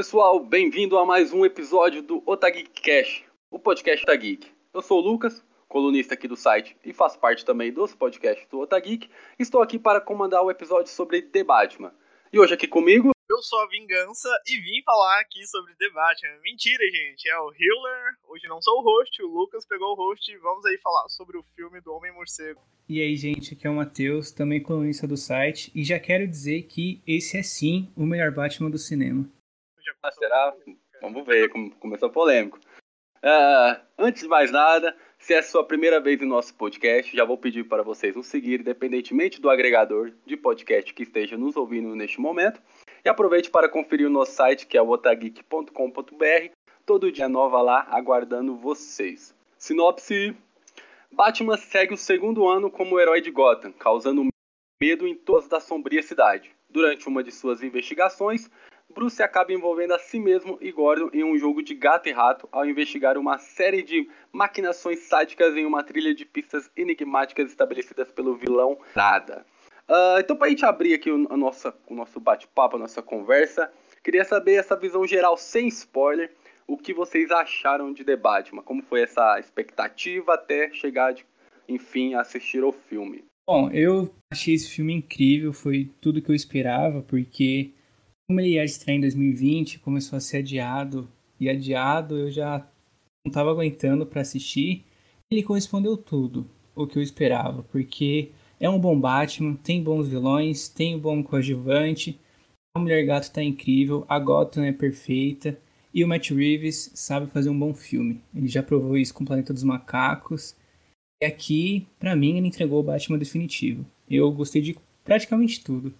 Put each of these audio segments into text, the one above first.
Pessoal, bem-vindo a mais um episódio do Otageek Cash, o podcast da Geek. Eu sou o Lucas, colunista aqui do site e faço parte também dos podcasts do Otageek. Estou aqui para comandar o episódio sobre The Batman. E hoje aqui comigo eu sou a Vingança e vim falar aqui sobre The Batman. Mentira, gente, é o Hiller. Hoje não sou o host, o Lucas pegou o host e vamos aí falar sobre o filme do Homem-Morcego. E aí, gente, aqui é o Matheus, também colunista do site, e já quero dizer que esse é sim o melhor Batman do cinema. Ah, será? Vamos ver, começou polêmico. Uh, antes de mais nada, se é a sua primeira vez no nosso podcast, já vou pedir para vocês nos seguir, independentemente do agregador de podcast que esteja nos ouvindo neste momento. E aproveite para conferir o nosso site, que é o otageek.com.br. Todo dia nova lá, aguardando vocês. Sinopse: Batman segue o segundo ano como herói de Gotham, causando medo em toda da sombria cidade. Durante uma de suas investigações, Bruce acaba envolvendo a si mesmo e Gordon em um jogo de gato e rato ao investigar uma série de maquinações sádicas em uma trilha de pistas enigmáticas estabelecidas pelo vilão Nada. Uh, então, para a gente abrir aqui o, a nossa, o nosso bate-papo, a nossa conversa, queria saber essa visão geral, sem spoiler, o que vocês acharam de The Batman, como foi essa expectativa até chegar, de, enfim, a assistir ao filme. Bom, eu achei esse filme incrível, foi tudo que eu esperava, porque como ele ia estrear em 2020, começou a ser adiado, e adiado eu já não estava aguentando para assistir, ele correspondeu tudo o que eu esperava, porque é um bom Batman, tem bons vilões, tem um bom coadjuvante. A Mulher Gato tá incrível, a Gotham é perfeita. E o Matt Reeves sabe fazer um bom filme. Ele já provou isso com o Planeta dos Macacos. E aqui, para mim, ele entregou o Batman definitivo. Eu gostei de praticamente tudo.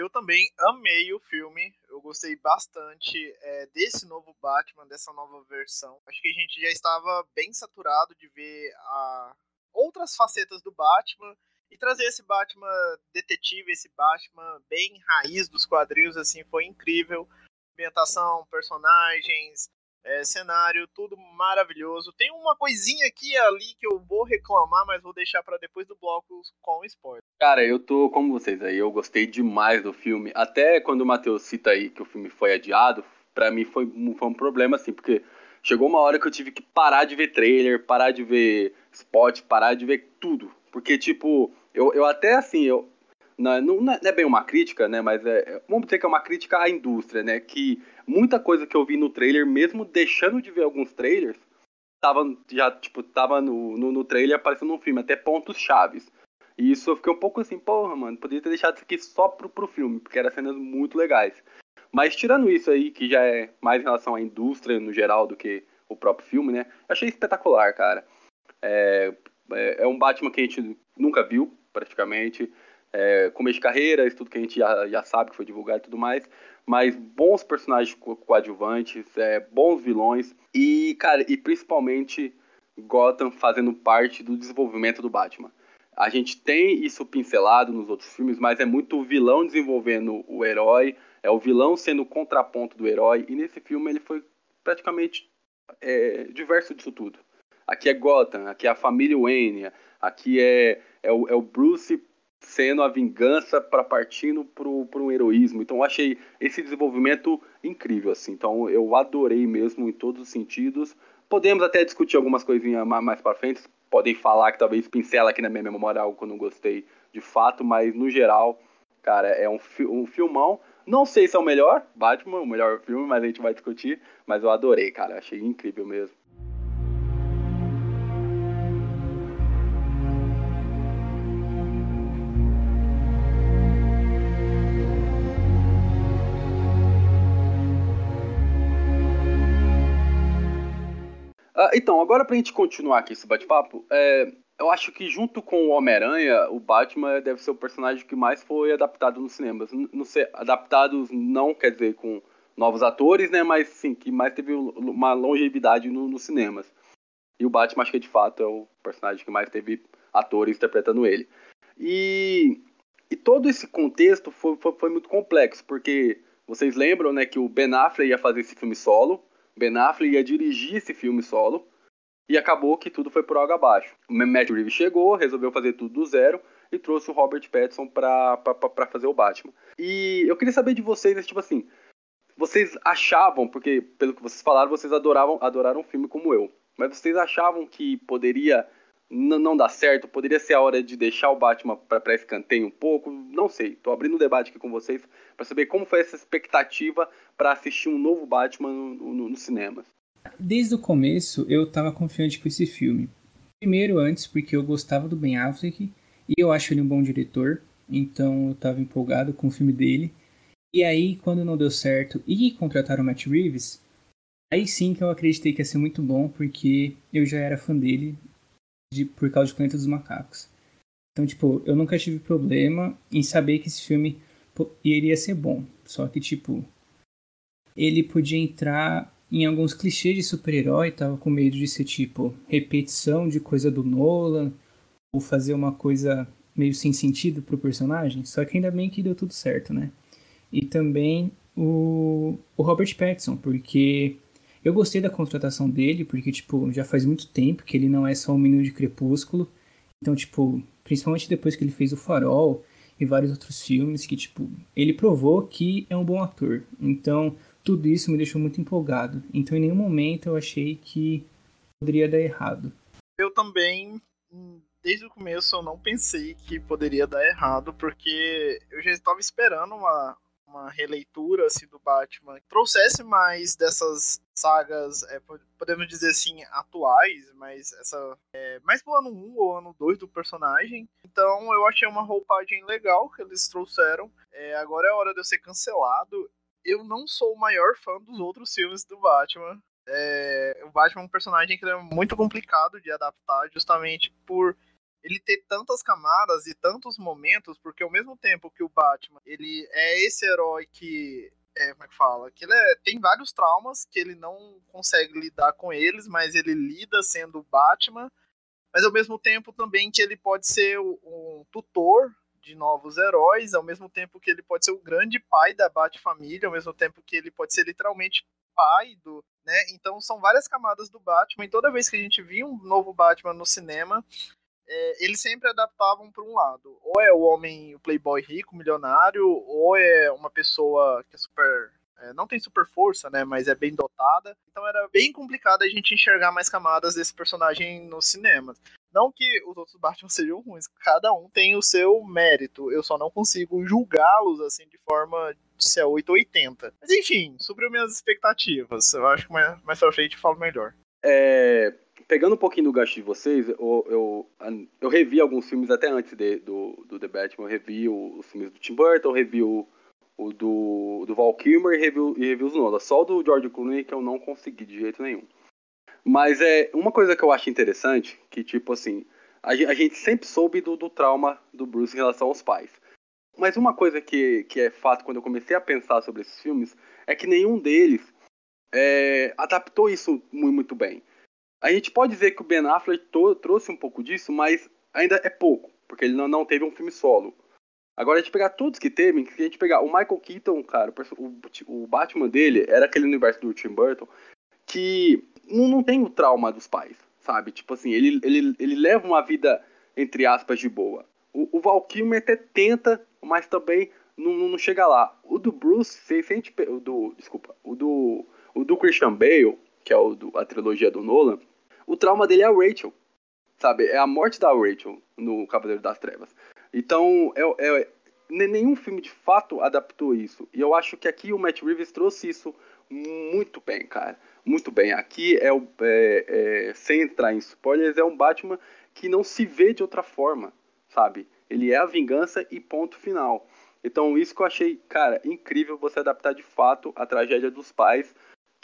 Eu também amei o filme. Eu gostei bastante é, desse novo Batman, dessa nova versão. Acho que a gente já estava bem saturado de ver a, outras facetas do Batman e trazer esse Batman detetive, esse Batman bem raiz dos quadrinhos, assim, foi incrível. Ambientação, personagens, é, cenário, tudo maravilhoso. Tem uma coisinha aqui e ali que eu vou reclamar, mas vou deixar para depois do bloco com spoiler. Cara, eu tô como vocês aí, eu gostei demais do filme. Até quando o Matheus cita aí que o filme foi adiado, para mim foi, foi um problema, assim, porque chegou uma hora que eu tive que parar de ver trailer, parar de ver spot, parar de ver tudo. Porque, tipo, eu, eu até assim, eu. Não, não, é bem uma crítica, né? Mas é, vamos dizer que é uma crítica à indústria, né? Que muita coisa que eu vi no trailer, mesmo deixando de ver alguns trailers, tava já, tipo, tava no, no, no trailer aparecendo no filme, até pontos chaves. E isso eu fiquei um pouco assim, porra, mano, poderia ter deixado isso aqui só pro, pro filme, porque eram cenas muito legais. Mas tirando isso aí, que já é mais em relação à indústria no geral do que o próprio filme, né? Achei espetacular, cara. É, é, é um Batman que a gente nunca viu, praticamente. É, começo de carreira, isso tudo que a gente já, já sabe que foi divulgado e tudo mais. Mas bons personagens coadjuvantes, é, bons vilões. E, cara, e principalmente Gotham fazendo parte do desenvolvimento do Batman. A gente tem isso pincelado nos outros filmes, mas é muito o vilão desenvolvendo o herói, é o vilão sendo o contraponto do herói, e nesse filme ele foi praticamente é, diverso disso tudo. Aqui é Gotham, aqui é a família Wayne, aqui é, é, o, é o Bruce sendo a vingança para partindo para um heroísmo. Então eu achei esse desenvolvimento incrível, assim. Então eu adorei mesmo em todos os sentidos. Podemos até discutir algumas coisinhas mais para frente. Podem falar que talvez pincela aqui na minha memória algo que eu não gostei de fato, mas no geral, cara, é um, fi um filmão. Não sei se é o melhor Batman, o melhor filme, mas a gente vai discutir. Mas eu adorei, cara. Achei incrível mesmo. Ah, então, agora pra gente continuar aqui esse bate-papo, é, eu acho que junto com o Homem-Aranha, o Batman deve ser o personagem que mais foi adaptado nos cinemas. Não sei, adaptados não quer dizer com novos atores, né? Mas sim, que mais teve uma longevidade no, nos cinemas. E o Batman acho que de fato é o personagem que mais teve atores interpretando ele. E, e todo esse contexto foi, foi, foi muito complexo, porque vocês lembram, né, que o Ben Affleck ia fazer esse filme solo, Ben Affleck ia dirigir esse filme solo e acabou que tudo foi por água abaixo. O Matt Reeves chegou, resolveu fazer tudo do zero e trouxe o Robert Pattinson pra fazer o Batman. E eu queria saber de vocês, tipo assim, vocês achavam, porque pelo que vocês falaram, vocês adoravam, adoraram um filme como eu, mas vocês achavam que poderia não dar certo? Poderia ser a hora de deixar o Batman para escanteio um pouco? Não sei. Tô abrindo um debate aqui com vocês para saber como foi essa expectativa para assistir um novo Batman no, no, no cinema. Desde o começo eu tava confiante com esse filme. Primeiro antes porque eu gostava do Ben Affleck e eu acho ele um bom diretor, então eu tava empolgado com o filme dele. E aí quando não deu certo e contrataram o Matt Reeves, aí sim que eu acreditei que ia ser muito bom porque eu já era fã dele de, por causa de Planeta dos Macacos. Então, tipo, eu nunca tive problema em saber que esse filme iria ser bom. Só que, tipo, ele podia entrar em alguns clichês de super-herói, tava com medo de ser, tipo, repetição de coisa do Nolan, ou fazer uma coisa meio sem sentido pro personagem. Só que ainda bem que deu tudo certo, né? E também o, o Robert Pattinson, porque eu gostei da contratação dele, porque, tipo, já faz muito tempo que ele não é só um menino de crepúsculo. Então, tipo, principalmente depois que ele fez o Farol e vários outros filmes, que, tipo, ele provou que é um bom ator. Então, tudo isso me deixou muito empolgado. Então, em nenhum momento eu achei que poderia dar errado. Eu também, desde o começo, eu não pensei que poderia dar errado, porque eu já estava esperando uma, uma releitura assim, do Batman trouxesse mais dessas sagas, é, podemos dizer assim, atuais, mas essa é, mais pro ano 1 ou ano 2 do personagem. Então eu achei uma roupagem legal que eles trouxeram. É, agora é hora de eu ser cancelado. Eu não sou o maior fã dos outros filmes do Batman. É, o Batman é um personagem que é muito complicado de adaptar, justamente por ele ter tantas camadas e tantos momentos, porque ao mesmo tempo que o Batman, ele é esse herói que é, como é que fala? Que ele é, tem vários traumas que ele não consegue lidar com eles, mas ele lida sendo o Batman. Mas ao mesmo tempo também que ele pode ser um tutor de novos heróis, ao mesmo tempo que ele pode ser o grande pai da Bat-família, ao mesmo tempo que ele pode ser literalmente pai do, né? Então são várias camadas do Batman e toda vez que a gente via um novo Batman no cinema, é, eles sempre adaptavam para um lado. Ou é o homem, o playboy rico, milionário, ou é uma pessoa que é super. É, não tem super força, né? Mas é bem dotada. Então era bem complicado a gente enxergar mais camadas desse personagem no cinema. Não que os outros Batman sejam ruins, cada um tem o seu mérito. Eu só não consigo julgá-los assim de forma de ser 880. Mas enfim, supriu minhas expectativas. Eu acho que mais, mais pra frente eu falo melhor. É, pegando um pouquinho do gasto de vocês, eu, eu, eu revi alguns filmes até antes de, do, do The Batman. Eu revi os filmes do Tim Burton, revi o, o do, do Val Kilmer e revi, e revi os Nolan. Só o do George Clooney que eu não consegui de jeito nenhum. Mas é uma coisa que eu acho interessante, que tipo assim, a, a gente sempre soube do, do trauma do Bruce em relação aos pais. Mas uma coisa que, que é fato quando eu comecei a pensar sobre esses filmes é que nenhum deles é, adaptou isso muito, muito bem. A gente pode dizer que o Ben Affleck trouxe um pouco disso, mas ainda é pouco, porque ele não, não teve um filme solo. Agora, a gente pegar todos que teve, se a gente pegar o Michael Keaton, cara, o, o Batman dele era aquele universo do Tim Burton que não, não tem o trauma dos pais, sabe? Tipo assim, ele, ele, ele leva uma vida, entre aspas, de boa. O, o Val Kilmer até tenta, mas também não, não chega lá. O do Bruce, se, se a gente, o do, desculpa, o do, o do Christian Bale, que é o do, a trilogia do Nolan, o trauma dele é a Rachel. Sabe? É a morte da Rachel no Cavaleiro das Trevas. Então, é, é, nenhum filme de fato adaptou isso. E eu acho que aqui o Matt Reeves trouxe isso muito bem, cara. Muito bem. Aqui é, o, é, é sem entrar em spoilers, é um Batman que não se vê de outra forma, sabe? Ele é a vingança e ponto final. Então, isso que eu achei, cara, incrível você adaptar de fato a tragédia dos pais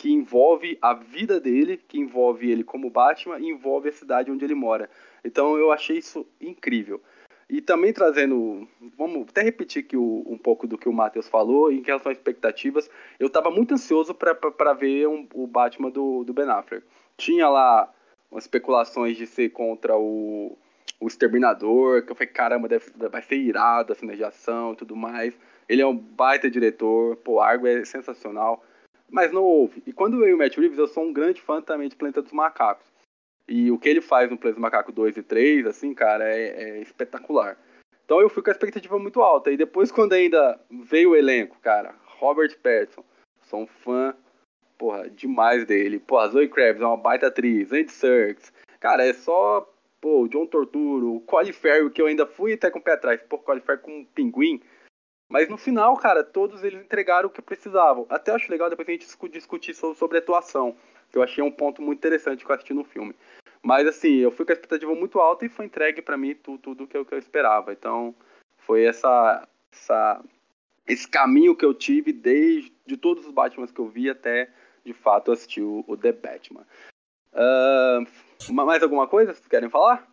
que envolve a vida dele, que envolve ele como Batman e envolve a cidade onde ele mora. Então eu achei isso incrível. E também trazendo, vamos até repetir o, um pouco do que o Matheus falou em relação às expectativas. Eu estava muito ansioso para ver um, o Batman do, do Ben Affleck. Tinha lá umas especulações de ser contra o, o Exterminador, que eu falei, caramba, deve, vai ser irado a cena de ação e tudo mais. Ele é um baita diretor, pô, Argo é sensacional mas não houve. E quando veio o Matt Reeves, eu sou um grande fã também de Planeta dos Macacos. E o que ele faz no Planeta dos Macacos 2 e 3, assim, cara, é, é, espetacular. Então eu fui com a expectativa muito alta. E depois, quando ainda veio o elenco, cara, Robert Pattinson, Sou um fã, porra, demais dele. Porra, Zoe Kravitz é uma baita atriz. Andy Serkis. Cara, é só, pô, o John Torturo, o Colin Farrell, que eu ainda fui até com o pé atrás. Pô, Colin Farrell com um pinguim. Mas no final, cara, todos eles entregaram o que precisavam. Até acho legal depois a gente discutir sobre atuação. Que eu achei um ponto muito interessante que eu assisti no filme. Mas assim, eu fui com a expectativa muito alta e foi entregue para mim tudo, tudo que, eu, que eu esperava. Então, foi essa, essa, esse caminho que eu tive desde de todos os Batmans que eu vi até de fato assistir o, o The Batman. Uh, mais alguma coisa que vocês querem falar?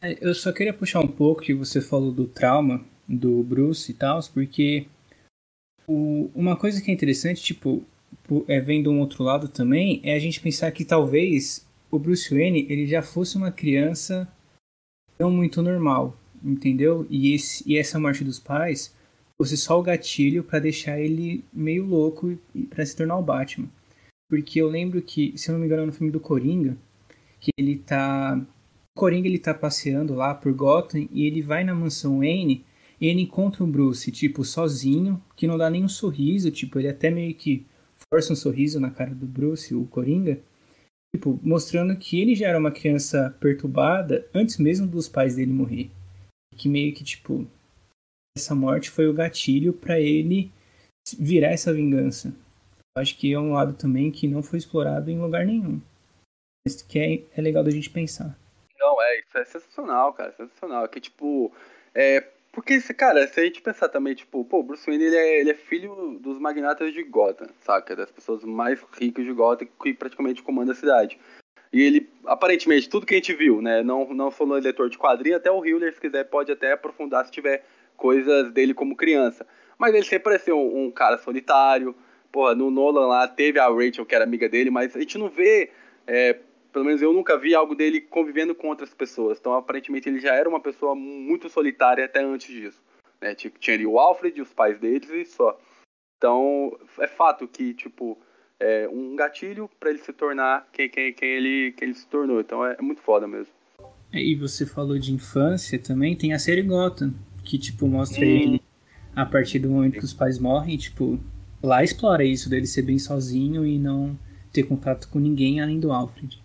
É, eu só queria puxar um pouco que você falou do trauma do Bruce e tal, porque o, uma coisa que é interessante, tipo, é, vendo um outro lado também, é a gente pensar que talvez o Bruce Wayne ele já fosse uma criança não muito normal, entendeu? E, esse, e essa morte dos pais fosse só o gatilho para deixar ele meio louco e para se tornar o Batman. Porque eu lembro que, se eu não me engano, no filme do Coringa, que ele tá. O Coringa ele tá passeando lá por Gotham e ele vai na mansão Wayne e ele encontra o Bruce, tipo, sozinho, que não dá nem um sorriso, tipo, ele até meio que força um sorriso na cara do Bruce, o Coringa, tipo, mostrando que ele já era uma criança perturbada antes mesmo dos pais dele morrer. Que meio que, tipo, essa morte foi o gatilho para ele virar essa vingança. Acho que é um lado também que não foi explorado em lugar nenhum. Isso que é, é legal da gente pensar. Não, é, isso é sensacional, cara, sensacional. Que, tipo, é, porque, cara, se a gente pensar também, tipo, pô, Bruce Wayne, ele é, ele é filho dos magnatas de Gotham, saca? Das pessoas mais ricas de Gotham que praticamente comanda a cidade. E ele, aparentemente, tudo que a gente viu, né, não, não falou leitor de quadrinho, até o Hiller, se quiser, pode até aprofundar se tiver coisas dele como criança. Mas ele sempre pareceu um, um cara solitário, porra, no Nolan lá teve a Rachel, que era amiga dele, mas a gente não vê é, pelo menos eu nunca vi algo dele convivendo com outras pessoas. Então, aparentemente, ele já era uma pessoa muito solitária até antes disso. Né? Tinha ali o Alfred, os pais deles e só. Então, é fato que, tipo, é um gatilho para ele se tornar quem, quem, quem, ele, quem ele se tornou. Então, é, é muito foda mesmo. É, e você falou de infância também, tem a série Gotham, que, tipo, mostra hum. ele a partir do momento que os pais morrem, tipo, lá explora isso dele ser bem sozinho e não ter contato com ninguém além do Alfred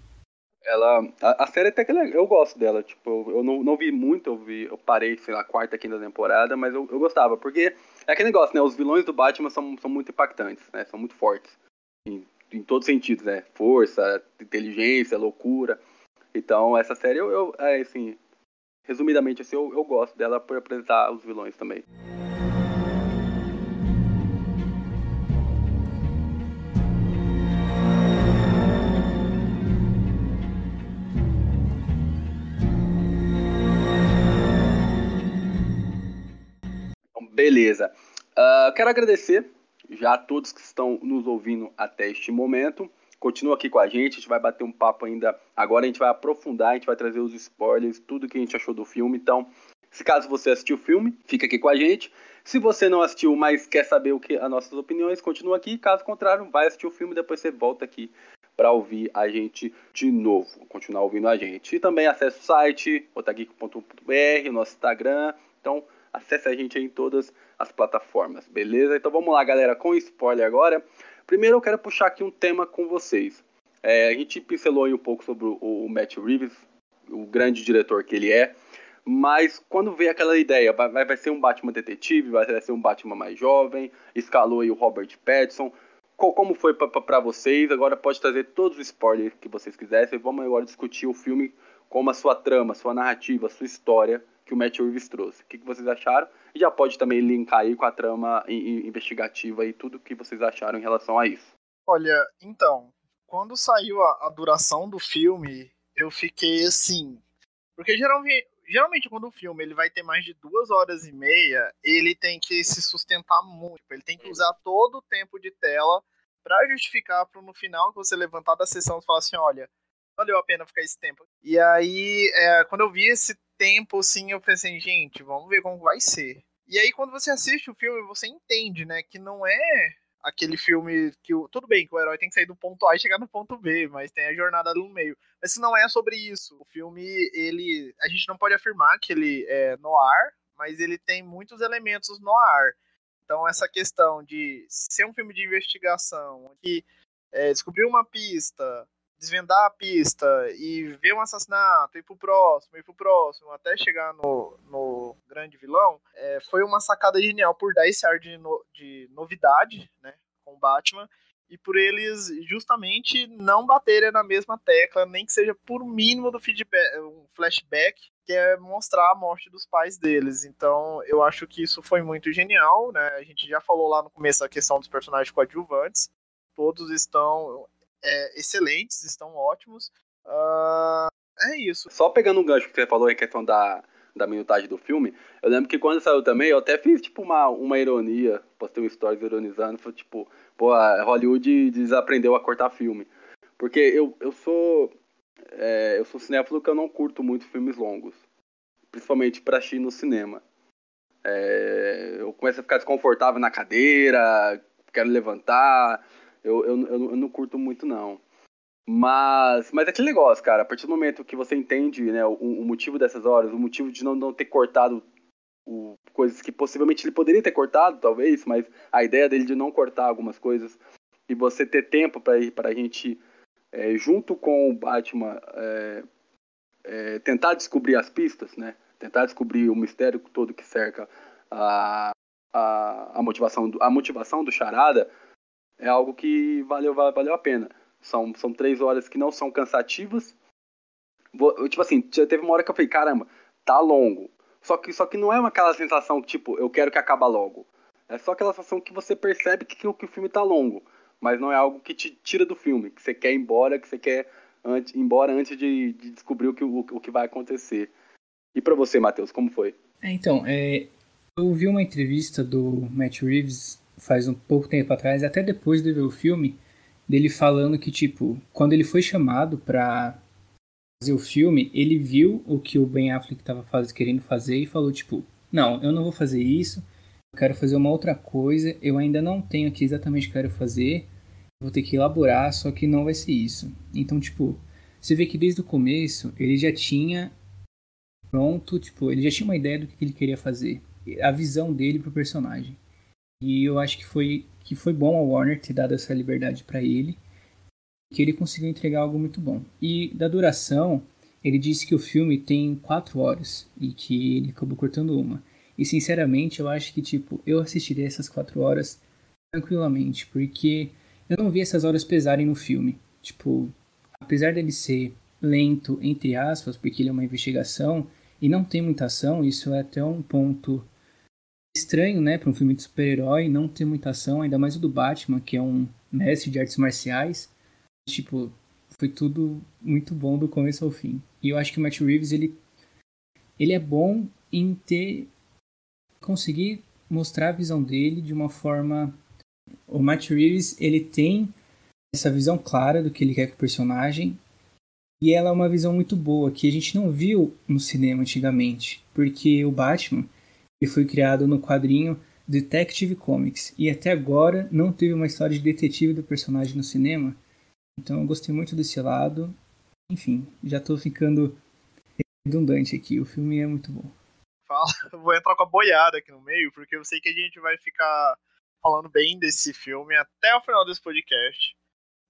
ela. A, a, série até que eu gosto dela. Tipo, eu não, não vi muito, eu vi, eu parei, sei lá, quarta, quinta temporada, mas eu, eu gostava, porque é aquele negócio, né? Os vilões do Batman são, são muito impactantes, né? São muito fortes. Em, em todos os sentidos, né? Força, inteligência, loucura. Então, essa série eu, eu é, assim, resumidamente assim, eu, eu gosto dela por apresentar os vilões também. Beleza. Uh, quero agradecer já a todos que estão nos ouvindo até este momento. Continua aqui com a gente, a gente vai bater um papo ainda. Agora a gente vai aprofundar, a gente vai trazer os spoilers, tudo que a gente achou do filme. Então, se caso você assistiu o filme, fica aqui com a gente. Se você não assistiu, mas quer saber o que as nossas opiniões, continua aqui. Caso contrário, vai assistir o filme, depois você volta aqui para ouvir a gente de novo, continuar ouvindo a gente. E também acesse o site otageek.br, nosso Instagram. Então, Acesse a gente em todas as plataformas, beleza? Então vamos lá, galera, com spoiler agora. Primeiro eu quero puxar aqui um tema com vocês. É, a gente pincelou aí um pouco sobre o, o Matt Reeves, o grande diretor que ele é. Mas quando veio aquela ideia, vai, vai ser um Batman detetive, vai ser um Batman mais jovem, escalou aí o Robert Pattinson. Como foi para vocês? Agora pode trazer todos os spoilers que vocês quisessem. Vamos agora discutir o filme como a sua trama, sua narrativa, sua história que o Matt Reeves trouxe. O que, que vocês acharam? E já pode também linkar aí com a trama investigativa e tudo que vocês acharam em relação a isso. Olha, então, quando saiu a, a duração do filme, eu fiquei assim. Porque geralmente, geralmente quando o filme ele vai ter mais de duas horas e meia, ele tem que se sustentar muito. Tipo, ele tem que usar todo o tempo de tela para justificar para no final que você levantar da sessão e falar assim, olha, valeu a pena ficar esse tempo. E aí, é, quando eu vi esse tempo, assim, eu pensei, gente, vamos ver como vai ser. E aí, quando você assiste o filme, você entende, né, que não é aquele filme que o, tudo bem que o herói tem que sair do ponto A e chegar no ponto B, mas tem a jornada no meio. Mas não é sobre isso. O filme, ele, a gente não pode afirmar que ele é no ar, mas ele tem muitos elementos no ar. Então, essa questão de ser um filme de investigação, que é, descobrir uma pista, desvendar a pista e ver um assassinato, ir pro próximo, ir pro próximo, até chegar no, no grande vilão, é, foi uma sacada genial por dar esse ar de, no, de novidade, né, com Batman, e por eles justamente não baterem na mesma tecla, nem que seja por mínimo do feedback, um flashback, que é mostrar a morte dos pais deles. Então, eu acho que isso foi muito genial, né? A gente já falou lá no começo a questão dos personagens coadjuvantes. Todos estão é, excelentes, estão ótimos. Uh, é isso. Só pegando um gancho que você falou em questão da, da minutagem do filme, eu lembro que quando saiu também, eu até fiz tipo uma, uma ironia, postei um stories ironizando, foi tipo, pô, a Hollywood desaprendeu a cortar filme. Porque eu, eu sou. É, eu sou cinéfilo que eu não curto muito filmes longos. Principalmente pra assistir no cinema. É, eu começo a ficar desconfortável na cadeira, quero levantar. Eu, eu, eu, eu não curto muito, não. Mas, mas é aquele negócio, cara, a partir do momento que você entende né, o, o motivo dessas horas, o motivo de não, não ter cortado o, coisas que possivelmente ele poderia ter cortado, talvez, mas a ideia dele de não cortar algumas coisas e você ter tempo para a gente, é, junto com o Batman, é, é, tentar descobrir as pistas, né? Tentar descobrir o mistério todo que cerca a, a, a motivação do, a motivação do Charada é algo que valeu, valeu a pena. São, são três horas que não são cansativas. Vou, tipo assim, teve uma hora que eu falei, caramba, tá longo. Só que, só que não é uma, aquela sensação tipo, eu quero que acabe logo. É só aquela sensação que você percebe que, que, que o filme tá longo. Mas não é algo que te tira do filme, que você quer ir embora, que você quer antes, embora antes de, de descobrir o que, o, o, que vai acontecer. E para você, Matheus, como foi? É, então, é, eu vi uma entrevista do Matt Reeves faz um pouco tempo atrás, até depois de ver o filme, dele falando que, tipo, quando ele foi chamado pra fazer o filme, ele viu o que o Ben Affleck estava faz, querendo fazer e falou, tipo, não, eu não vou fazer isso, eu quero fazer uma outra coisa, eu ainda não tenho aqui exatamente o que eu quero fazer, vou ter que elaborar, só que não vai ser isso. Então, tipo, você vê que desde o começo ele já tinha pronto, tipo, ele já tinha uma ideia do que ele queria fazer, a visão dele pro personagem. E eu acho que foi que foi bom a Warner ter dado essa liberdade para ele, que ele conseguiu entregar algo muito bom. E da duração, ele disse que o filme tem quatro horas e que ele acabou cortando uma. E sinceramente, eu acho que tipo eu assistiria essas quatro horas tranquilamente, porque eu não vi essas horas pesarem no filme. Tipo, apesar dele ser lento entre aspas, porque ele é uma investigação e não tem muita ação, isso é até um ponto estranho, né, para um filme de super-herói não ter muita ação, ainda mais o do Batman, que é um mestre de artes marciais. Tipo, foi tudo muito bom do começo ao fim. E eu acho que o Matt Reeves, ele, ele é bom em ter conseguir mostrar a visão dele de uma forma o Matt Reeves, ele tem essa visão clara do que ele quer com o personagem e ela é uma visão muito boa que a gente não viu no cinema antigamente, porque o Batman ele foi criado no quadrinho Detective Comics e até agora não teve uma história de detetive do personagem no cinema. Então eu gostei muito desse lado. Enfim, já tô ficando redundante aqui. O filme é muito bom. Fala, vou entrar com a boiada aqui no meio, porque eu sei que a gente vai ficar falando bem desse filme até o final desse podcast.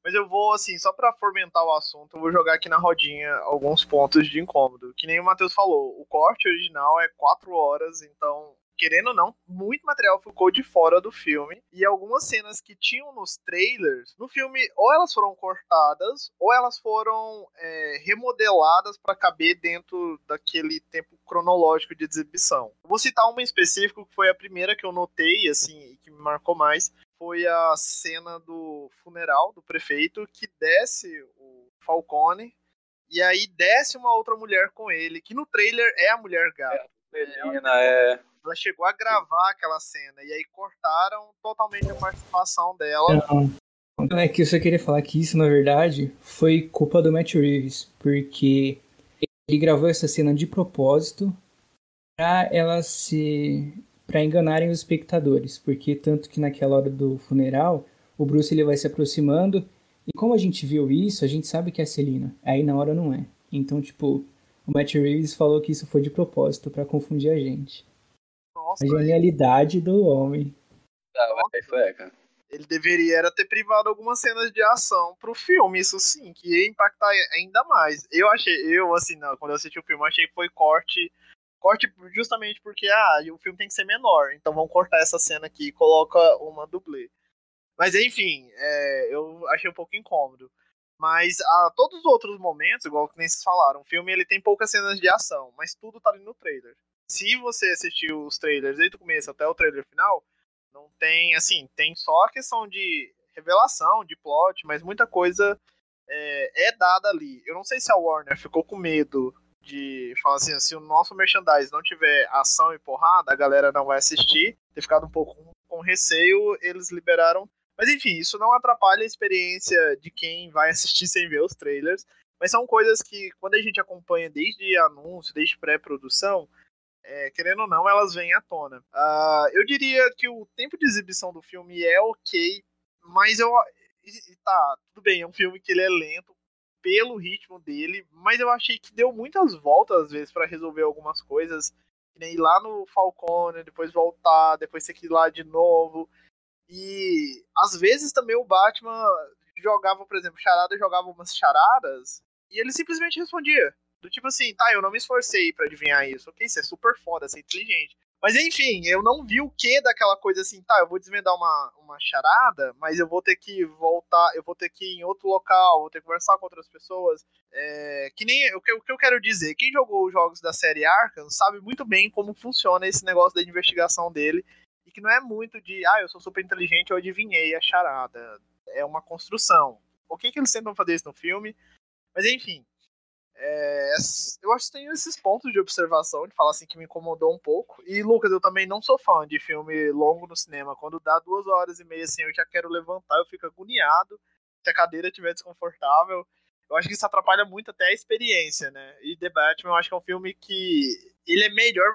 Mas eu vou, assim, só para fomentar o assunto, eu vou jogar aqui na rodinha alguns pontos de incômodo. Que nem o Matheus falou, o corte original é 4 horas, então querendo ou não, muito material ficou de fora do filme. E algumas cenas que tinham nos trailers, no filme, ou elas foram cortadas, ou elas foram é, remodeladas para caber dentro daquele tempo cronológico de exibição. vou citar uma em específico, que foi a primeira que eu notei, assim, e que me marcou mais, foi a cena do funeral do prefeito que desce o Falcone e aí desce uma outra mulher com ele, que no trailer é a mulher gata. É, Celina, é. Ela chegou a gravar aquela cena e aí cortaram totalmente a participação dela. Não. É que eu só queria falar que isso, na verdade, foi culpa do Matt Reeves, porque ele gravou essa cena de propósito pra ela se para enganarem os espectadores, porque tanto que naquela hora do funeral, o Bruce ele vai se aproximando e como a gente viu isso, a gente sabe que é a Celina. Aí na hora não é. Então, tipo, o Matt Reeves falou que isso foi de propósito para confundir a gente. Nossa, a genialidade do homem. Ah, isso é, cara. Ele deveria era ter privado algumas cenas de ação pro filme, isso sim, que ia impactar ainda mais. Eu achei, eu assim, não, quando eu assisti o filme, eu achei que foi corte corte justamente porque ah, o filme tem que ser menor, então vamos cortar essa cena aqui e coloca uma dublê. Mas enfim, é, eu achei um pouco incômodo. Mas a todos os outros momentos, igual que nem vocês falaram, o filme ele tem poucas cenas de ação, mas tudo tá ali no trailer. Se você assistiu os trailers desde o começo até o trailer final, não tem, assim, tem só a questão de revelação, de plot, mas muita coisa é, é dada ali. Eu não sei se a Warner ficou com medo de falar assim, se o nosso merchandise não tiver ação e porrada, a galera não vai assistir. Ter ficado um pouco com receio, eles liberaram. Mas enfim, isso não atrapalha a experiência de quem vai assistir sem ver os trailers. Mas são coisas que, quando a gente acompanha desde anúncio, desde pré-produção, é, querendo ou não, elas vêm à tona. Uh, eu diria que o tempo de exibição do filme é ok, mas eu. Tá, tudo bem, é um filme que ele é lento, pelo ritmo dele, mas eu achei que deu muitas voltas às vezes para resolver algumas coisas, que nem ir lá no Falcone, depois voltar, depois ter que ir lá de novo. E às vezes também o Batman jogava, por exemplo, charada jogava umas charadas e ele simplesmente respondia. Do tipo assim, tá, eu não me esforcei para adivinhar isso. Ok, isso é super foda, você é inteligente. Mas enfim, eu não vi o que daquela coisa assim, tá, eu vou desvendar uma, uma charada, mas eu vou ter que voltar, eu vou ter que ir em outro local, vou ter que conversar com outras pessoas. É, que nem o que, o que eu quero dizer, quem jogou os jogos da série Arkham sabe muito bem como funciona esse negócio da investigação dele. E que não é muito de, ah, eu sou super inteligente, eu adivinhei a charada. É uma construção. O que, que eles tentam fazer isso no filme? Mas enfim, é, eu acho que tem esses pontos de observação, de falar assim, que me incomodou um pouco. E, Lucas, eu também não sou fã de filme longo no cinema. Quando dá duas horas e meia, assim, eu já quero levantar, eu fico agoniado. Se a cadeira estiver desconfortável. Eu acho que isso atrapalha muito até a experiência, né? E The Batman, eu acho que é um filme que. Ele é melhor.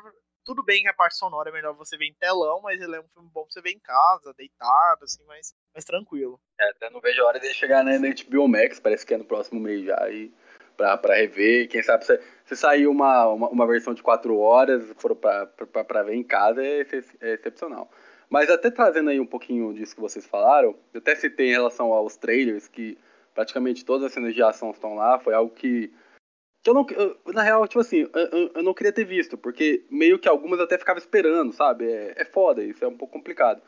Tudo bem que a parte sonora é melhor você ver em telão, mas ele é um filme bom pra você ver em casa, deitado, assim, mais, mais tranquilo. É, até não vejo a hora de chegar na HBO Max, parece que é no próximo mês já. E para rever. Quem sabe se, se sair uma, uma, uma, versão de 4 horas, for para ver em casa, é, é, excepcional. Mas até trazendo aí um pouquinho disso que vocês falaram, eu até citei em relação aos trailers, que praticamente todas as cenas de ação estão lá, foi algo que, que eu não. Eu, na real, tipo assim, eu, eu, não queria ter visto, porque meio que algumas até ficava esperando, sabe? É, é foda, isso é um pouco complicado.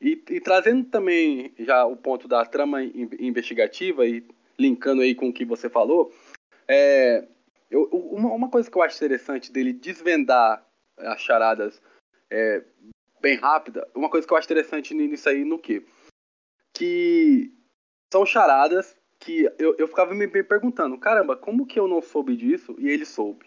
E, e trazendo também já o ponto da trama investigativa e linkando aí com o que você falou, é, eu, uma, uma, coisa que eu acho interessante dele desvendar as charadas é, bem rápida, uma coisa que eu acho interessante nisso aí, no que? Que são charadas que eu, eu ficava me perguntando, caramba, como que eu não soube disso e ele soube?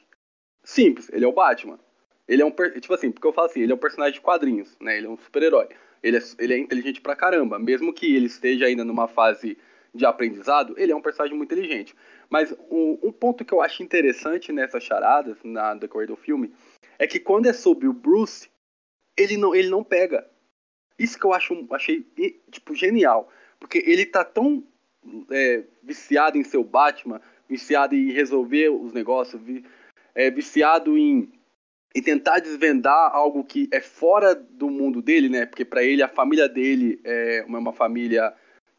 Simples, ele é o Batman. Ele é um, tipo assim, porque eu falo assim, ele é um personagem de quadrinhos, né? Ele é um super-herói. Ele é, ele é inteligente pra caramba, mesmo que ele esteja ainda numa fase de aprendizado, ele é um personagem muito inteligente. Mas um, um ponto que eu acho interessante nessas charadas, na decorrer do filme, é que quando é sobre o Bruce, ele não, ele não pega. Isso que eu acho, achei tipo, genial. Porque ele tá tão é, viciado em ser o Batman, viciado em resolver os negócios, é, viciado em, em tentar desvendar algo que é fora do mundo dele, né? Porque para ele a família dele é uma família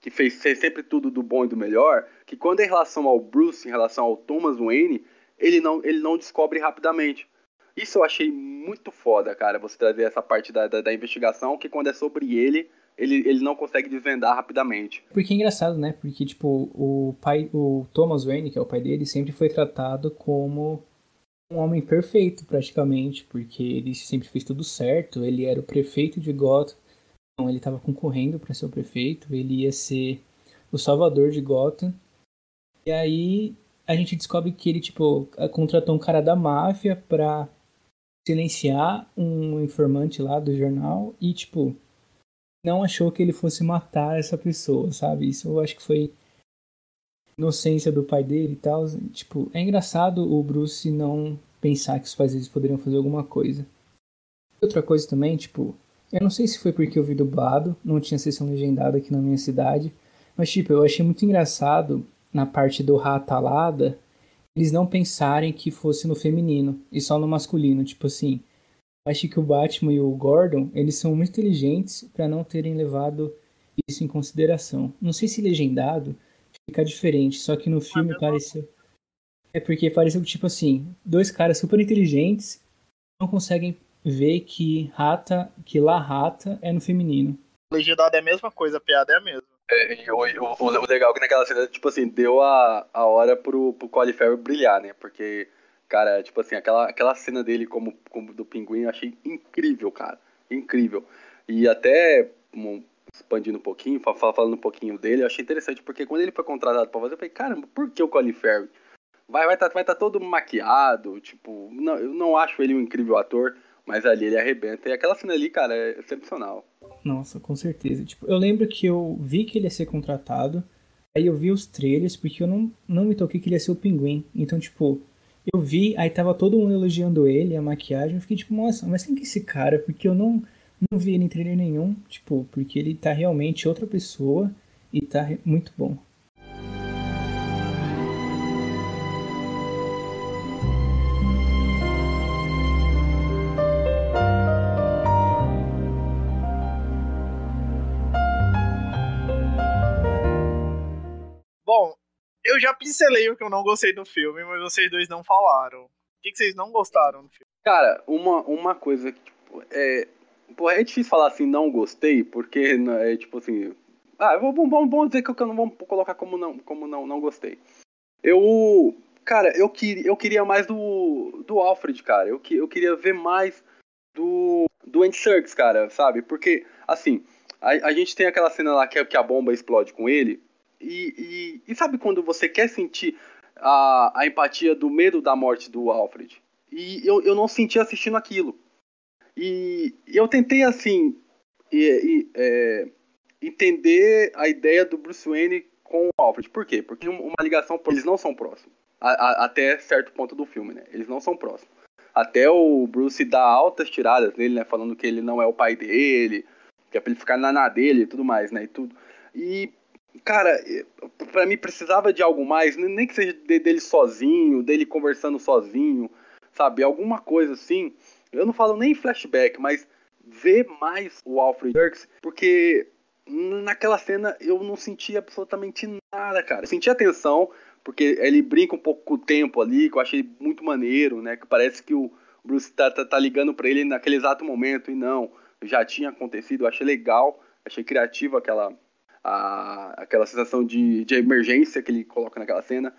que fez sempre tudo do bom e do melhor, que quando é em relação ao Bruce, em relação ao Thomas Wayne, ele não, ele não descobre rapidamente. Isso eu achei muito foda, cara, você trazer essa parte da, da, da investigação, que quando é sobre ele, ele, ele não consegue desvendar rapidamente. Porque é engraçado, né? Porque, tipo, o pai, o Thomas Wayne, que é o pai dele, sempre foi tratado como um homem perfeito, praticamente, porque ele sempre fez tudo certo, ele era o prefeito de Gotham, ele estava concorrendo para ser o prefeito, ele ia ser o salvador de Gotham. E aí a gente descobre que ele tipo contratou um cara da máfia para silenciar um informante lá do jornal e tipo não achou que ele fosse matar essa pessoa, sabe? Isso eu acho que foi inocência do pai dele e tal. Tipo, é engraçado o Bruce não pensar que os pais deles poderiam fazer alguma coisa. Outra coisa também, tipo, eu não sei se foi porque eu vi dublado, não tinha sessão legendada aqui na minha cidade, mas tipo, eu achei muito engraçado na parte do ratalada eles não pensarem que fosse no feminino e só no masculino, tipo assim. Acho que o Batman e o Gordon, eles são muito inteligentes para não terem levado isso em consideração. Não sei se legendado fica diferente, só que no filme pareceu. É porque pareceu que, tipo assim, dois caras super inteligentes não conseguem ver que rata, que lá rata é no feminino. Legendado é a mesma coisa, a piada é a mesma. É, o, o, o, legal é que naquela cena, tipo assim, deu a, a hora pro, pro Colin Farrell brilhar, né? Porque, cara, tipo assim, aquela, aquela cena dele como, como do pinguim eu achei incrível, cara. Incrível. E até, um, expandindo um pouquinho, falando um pouquinho dele, eu achei interessante, porque quando ele foi contratado pra fazer, eu falei, caramba, por que o Colin Farrell? Vai vai tá, vai tá todo maquiado, tipo, não, eu não acho ele um incrível ator, mas ali ele arrebenta. E aquela cena ali, cara, é excepcional. Nossa, com certeza. Tipo, eu lembro que eu vi que ele ia ser contratado, aí eu vi os trailers, porque eu não, não me toquei que ele ia ser o pinguim. Então, tipo, eu vi, aí tava todo mundo elogiando ele, a maquiagem, eu fiquei tipo, nossa, mas quem que é esse cara? Porque eu não, não vi ele em trailer nenhum, tipo, porque ele tá realmente outra pessoa e tá muito bom. Eu já pincelei o que eu não gostei do filme, mas vocês dois não falaram. O que, que vocês não gostaram do filme? Cara, uma, uma coisa que, tipo, é. Pô, é difícil falar assim, não gostei, porque é tipo assim. Ah, vamos, vamos, vamos dizer que eu não vou colocar como não, como não, não gostei. Eu. Cara, eu, queria, eu queria mais do, do Alfred, cara. Eu, eu queria ver mais do, do Andy Serkis, cara, sabe? Porque, assim, a, a gente tem aquela cena lá que, que a bomba explode com ele. E, e, e, sabe quando você quer sentir a, a empatia do medo da morte do Alfred? E eu, eu não senti assistindo aquilo. E eu tentei, assim, e, é, entender a ideia do Bruce Wayne com o Alfred. Por quê? Porque uma ligação, eles não são próximos. A, a, até certo ponto do filme, né? Eles não são próximos. Até o Bruce dá altas tiradas nele, né? Falando que ele não é o pai dele, que é pra ele ficar na, na dele e tudo mais, né? E tudo. E cara, para mim precisava de algo mais, nem que seja dele sozinho, dele conversando sozinho, sabe? Alguma coisa assim. Eu não falo nem flashback, mas ver mais o Alfred Dirks, porque naquela cena eu não senti absolutamente nada, cara. Eu senti atenção, porque ele brinca um pouco com o tempo ali, que eu achei muito maneiro, né? Que parece que o Bruce tá, tá, tá ligando para ele naquele exato momento, e não, já tinha acontecido, eu achei legal, achei criativo aquela a, aquela sensação de, de emergência que ele coloca naquela cena.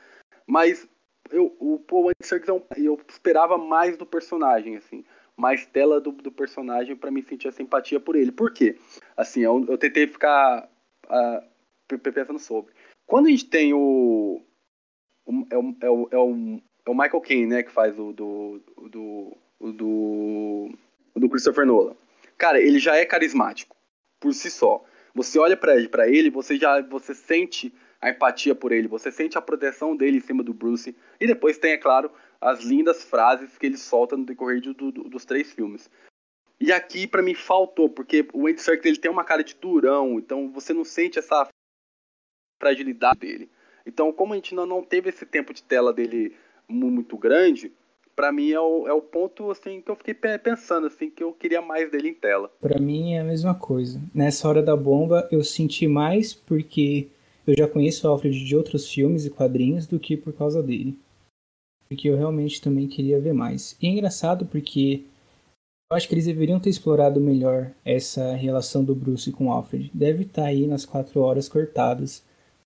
Mas eu, o Paul Anderson, é eu esperava mais do personagem, assim. Mais tela do, do personagem para me sentir a simpatia por ele. Por quê? Assim, eu, eu tentei ficar uh, pensando sobre. Quando a gente tem o. o é, o, é, o, é, o, é o Michael Caine, né? Que faz o do. do, do, do Christopher Nolan. Cara, ele já é carismático por si só. Você olha para ele, você já você sente a empatia por ele, você sente a proteção dele em cima do Bruce. E depois tem, é claro, as lindas frases que ele solta no decorrer do, do, dos três filmes. E aqui, para mim, faltou, porque o Andy Serkis ele tem uma cara de durão, então você não sente essa fragilidade dele. Então, como a gente não, não teve esse tempo de tela dele muito grande, para mim é o, é o ponto assim que eu fiquei pensando assim que eu queria mais dele em tela. Para mim é a mesma coisa. Nessa hora da bomba eu senti mais porque eu já conheço o Alfred de outros filmes e quadrinhos do que por causa dele. Porque eu realmente também queria ver mais. E é engraçado porque eu acho que eles deveriam ter explorado melhor essa relação do Bruce com o Alfred. Deve estar tá aí nas quatro horas cortadas.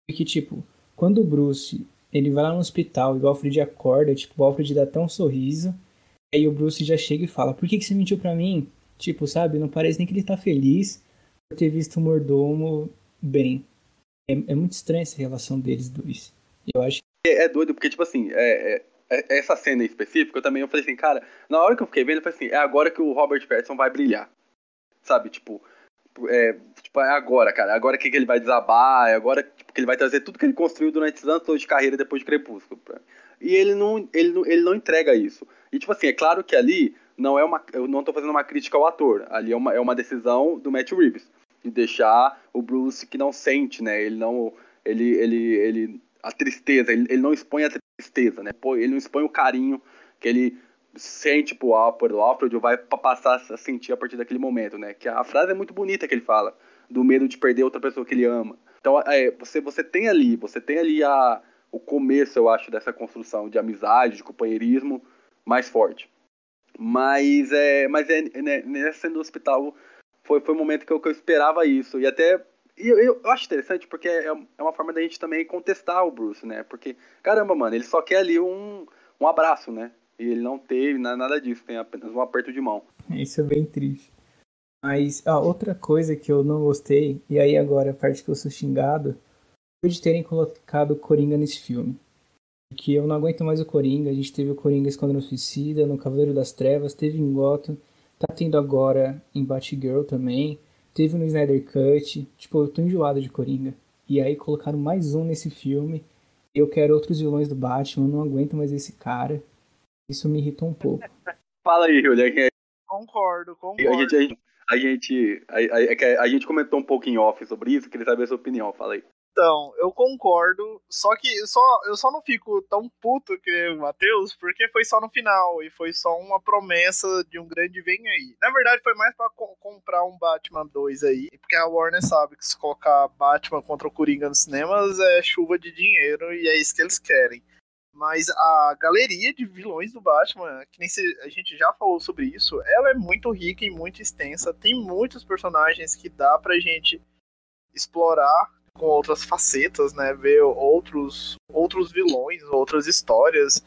Porque, tipo, quando o Bruce ele vai lá no hospital e o Alfred acorda, tipo, o Alfred dá até um sorriso. Aí o Bruce já chega e fala: Por que, que você mentiu pra mim? Tipo, sabe? Não parece nem que ele tá feliz por ter visto o mordomo bem. É, é muito estranha essa relação deles dois. Eu acho é, é doido, porque, tipo assim, é, é, é, essa cena em específico, eu também eu falei assim, cara, na hora que eu fiquei vendo, eu falei assim, é agora que o Robert Pattinson vai brilhar. Sabe, tipo, é, tipo, é agora, cara. Agora que, que ele vai desabar, é agora tipo, que ele vai trazer tudo que ele construiu durante esses anos de carreira depois de Crepúsculo. E ele não, ele, não, ele não entrega isso. E, tipo assim, é claro que ali não é uma. Eu não tô fazendo uma crítica ao ator. Ali é uma, é uma decisão do Matt Reeves. De deixar o Bruce que não sente, né? Ele não. Ele. ele, ele a tristeza, ele, ele não expõe a tristeza, né? Ele não expõe o carinho que ele sente pro Alfred, o Alfred vai passar a sentir a partir daquele momento, né? Que a frase é muito bonita que ele fala, do medo de perder outra pessoa que ele ama. Então, é, você, você tem ali, você tem ali a, o começo, eu acho, dessa construção de amizade, de companheirismo mais forte. Mas, é, mas é, né, nessa do hospital foi, foi o momento que eu, que eu esperava isso. E até e eu, eu, acho interessante porque é, é uma forma da gente também contestar o Bruce, né? Porque, caramba, mano, ele só quer ali um, um abraço, né? E ele não teve nada disso, tem apenas um aperto de mão. Isso é bem triste. Mas a outra coisa que eu não gostei, e aí agora a parte que eu sou xingado, foi de terem colocado Coringa nesse filme. Porque eu não aguento mais o Coringa, a gente teve o Coringa Esquadrão Suicida, no Cavaleiro das Trevas, teve em Gotham, tá tendo agora em Batgirl também, teve no Snyder Cut, tipo, eu tô enjoado de Coringa. E aí colocaram mais um nesse filme, eu quero outros vilões do Batman, não aguento mais esse cara. Isso me irritou um pouco. Fala aí, Julia. Concordo, concordo. A gente, a gente, a gente, a, a, a, gente comentou um pouco em off sobre isso, queria saber a sua opinião, fala aí. Então, eu concordo, só que só, eu só não fico tão puto que o Matheus, porque foi só no final, e foi só uma promessa de um grande vem aí. Na verdade, foi mais para co comprar um Batman 2 aí, porque a Warner sabe que se colocar Batman contra o Coringa nos cinemas é chuva de dinheiro, e é isso que eles querem. Mas a galeria de vilões do Batman, que nem se, a gente já falou sobre isso, ela é muito rica e muito extensa. Tem muitos personagens que dá pra gente explorar com outras facetas, né? Ver outros, outros vilões, outras histórias.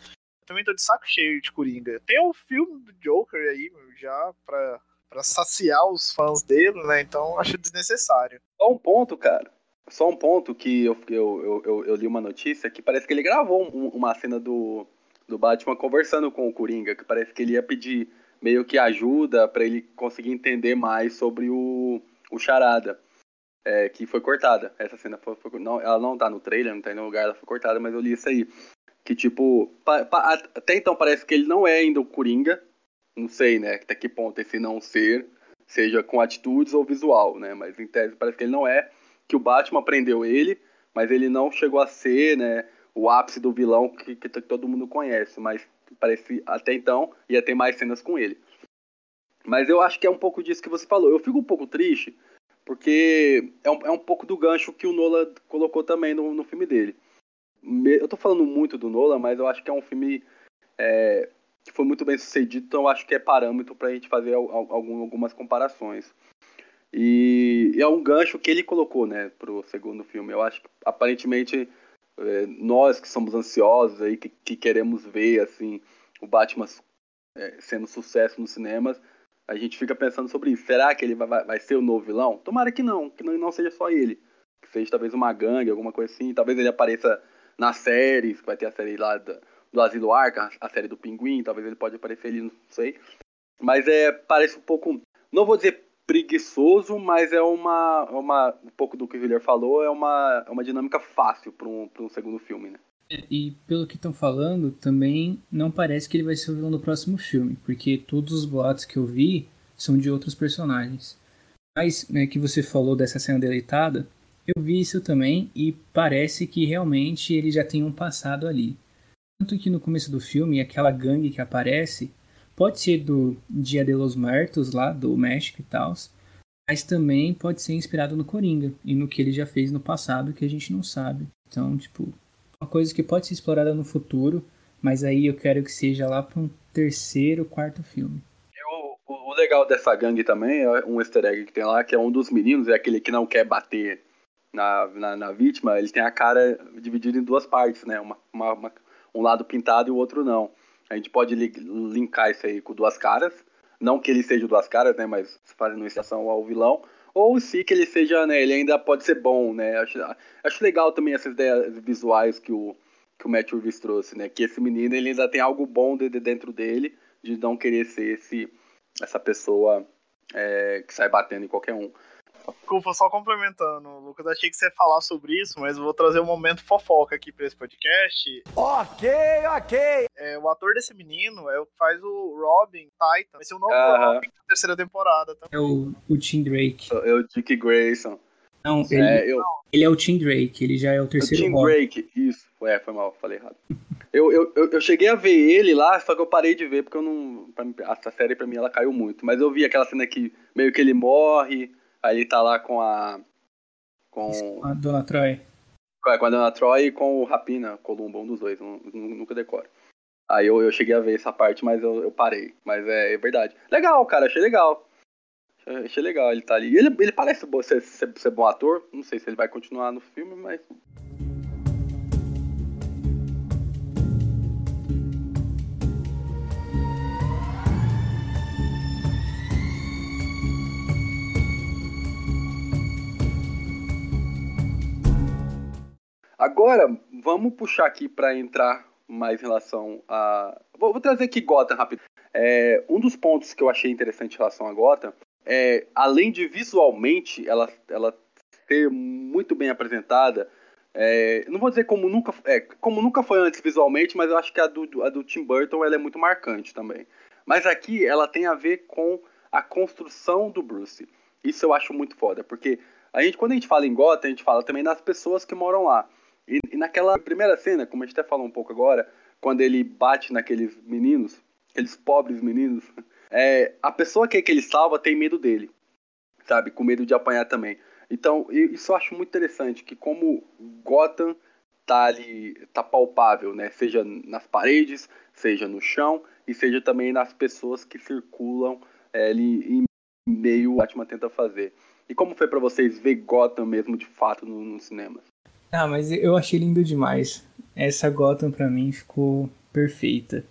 Eu também tô de saco cheio de Coringa. Tem o filme do Joker aí, já pra, pra saciar os fãs dele, né? Então acho desnecessário. Só um ponto, cara. Só um ponto que eu, eu, eu, eu li uma notícia que parece que ele gravou um, uma cena do, do Batman conversando com o Coringa, que parece que ele ia pedir meio que ajuda para ele conseguir entender mais sobre o, o Charada. É, que foi cortada. Essa cena foi, foi, não, ela não tá no trailer, não tá em nenhum lugar, ela foi cortada, mas eu li isso aí. Que tipo, pa, pa, até então parece que ele não é ainda o Coringa. Não sei, né, até que ponto esse não ser, seja com atitudes ou visual, né? Mas em tese parece que ele não é que o Batman prendeu ele, mas ele não chegou a ser, né, o ápice do vilão que, que todo mundo conhece, mas parece até então ia ter mais cenas com ele. Mas eu acho que é um pouco disso que você falou. Eu fico um pouco triste, porque é um, é um pouco do gancho que o Nola colocou também no, no filme dele. Eu tô falando muito do Nola, mas eu acho que é um filme é, que foi muito bem sucedido, então eu acho que é parâmetro pra gente fazer algumas comparações. E, é um gancho que ele colocou, né, pro segundo filme. Eu acho que aparentemente é, nós que somos ansiosos aí, que, que, queremos ver assim o Batman é, sendo sucesso nos cinemas, a gente fica pensando sobre isso. Será que ele vai, vai, ser o novo vilão? Tomara que não, que não, não seja só ele. Que seja talvez uma gangue, alguma coisa assim. Talvez ele apareça nas séries, que vai ter a série lá do, do Asilo Arca, a série do Pinguim, talvez ele pode aparecer ali, não sei. Mas é, parece um pouco. Não vou dizer preguiçoso, mas é uma, uma um pouco do que o Guilherme falou, é uma, é uma dinâmica fácil para um, um segundo filme, né? É, e pelo que estão falando, também não parece que ele vai ser o vilão do próximo filme, porque todos os boatos que eu vi são de outros personagens. Mas, né, que você falou dessa cena deletada, eu vi isso também e parece que realmente ele já tem um passado ali. Tanto que no começo do filme, aquela gangue que aparece Pode ser do Dia de los Muertos, lá do México e tal, mas também pode ser inspirado no Coringa e no que ele já fez no passado que a gente não sabe. Então, tipo, uma coisa que pode ser explorada no futuro, mas aí eu quero que seja lá para um terceiro, quarto filme. O, o, legal dessa gangue também é um easter egg que tem lá, que é um dos meninos, é aquele que não quer bater na, na, na vítima, ele tem a cara dividida em duas partes, né? Uma, uma, uma, um lado pintado e o outro não. A gente pode linkar isso aí com Duas Caras. Não que ele seja Duas Caras, né? Mas fazendo iniciação ao vilão. Ou se que ele seja, né? Ele ainda pode ser bom, né? Acho, acho legal também essas ideias visuais que o, que o Matt Reeves trouxe, né? Que esse menino ele ainda tem algo bom de, de dentro dele, de não querer ser esse, essa pessoa é, que sai batendo em qualquer um. Desculpa, só complementando, Lucas, achei que você ia falar sobre isso, mas vou trazer um momento fofoca aqui pra esse podcast. Ok, ok! É, o ator desse menino é o que faz o Robin Titan. Esse é o novo uh -huh. Robin da terceira temporada. Também. É o, o Tim Drake. É o Dick Grayson. Não, ele, é, eu... ele é o Tim Drake, ele já é o terceiro o Tim Drake, isso. É, foi mal, falei errado. Eu, eu, eu, eu, cheguei a ver ele lá, só que eu parei de ver, porque eu não. essa série pra mim ela caiu muito. Mas eu vi aquela cena que meio que ele morre, aí ele tá lá com a. Com. A Dona Troy. Com a Dona Troy e com o Rapina, Columbo, um dos dois, nunca decoro. Aí eu, eu cheguei a ver essa parte, mas eu, eu parei. Mas é, é verdade. Legal, cara, achei legal. Achei, achei legal ele tá ali. Ele, ele parece ser, ser, ser bom ator, não sei se ele vai continuar no filme, mas Agora, vamos puxar aqui para entrar mais em relação a. Vou, vou trazer aqui Gotham rápido. É, um dos pontos que eu achei interessante em relação a Gotham é, além de visualmente ela, ela ser muito bem apresentada, é, não vou dizer como nunca, é, como nunca foi antes visualmente, mas eu acho que a do, a do Tim Burton ela é muito marcante também. Mas aqui ela tem a ver com a construção do Bruce. Isso eu acho muito foda, porque a gente, quando a gente fala em Gotham, a gente fala também das pessoas que moram lá. E, e, naquela primeira cena, como a gente até falou um pouco agora, quando ele bate naqueles meninos, aqueles pobres meninos, é, a pessoa que, que ele salva tem medo dele, sabe? Com medo de apanhar também. Então, isso eu acho muito interessante, que como Gotham tá ali, tá palpável, né? Seja nas paredes, seja no chão e seja também nas pessoas que circulam é, ali em meio o Batman tenta fazer. E como foi para vocês ver Gotham mesmo de fato no, no cinema? Ah, mas eu achei lindo demais. Essa Gotham para mim ficou perfeita.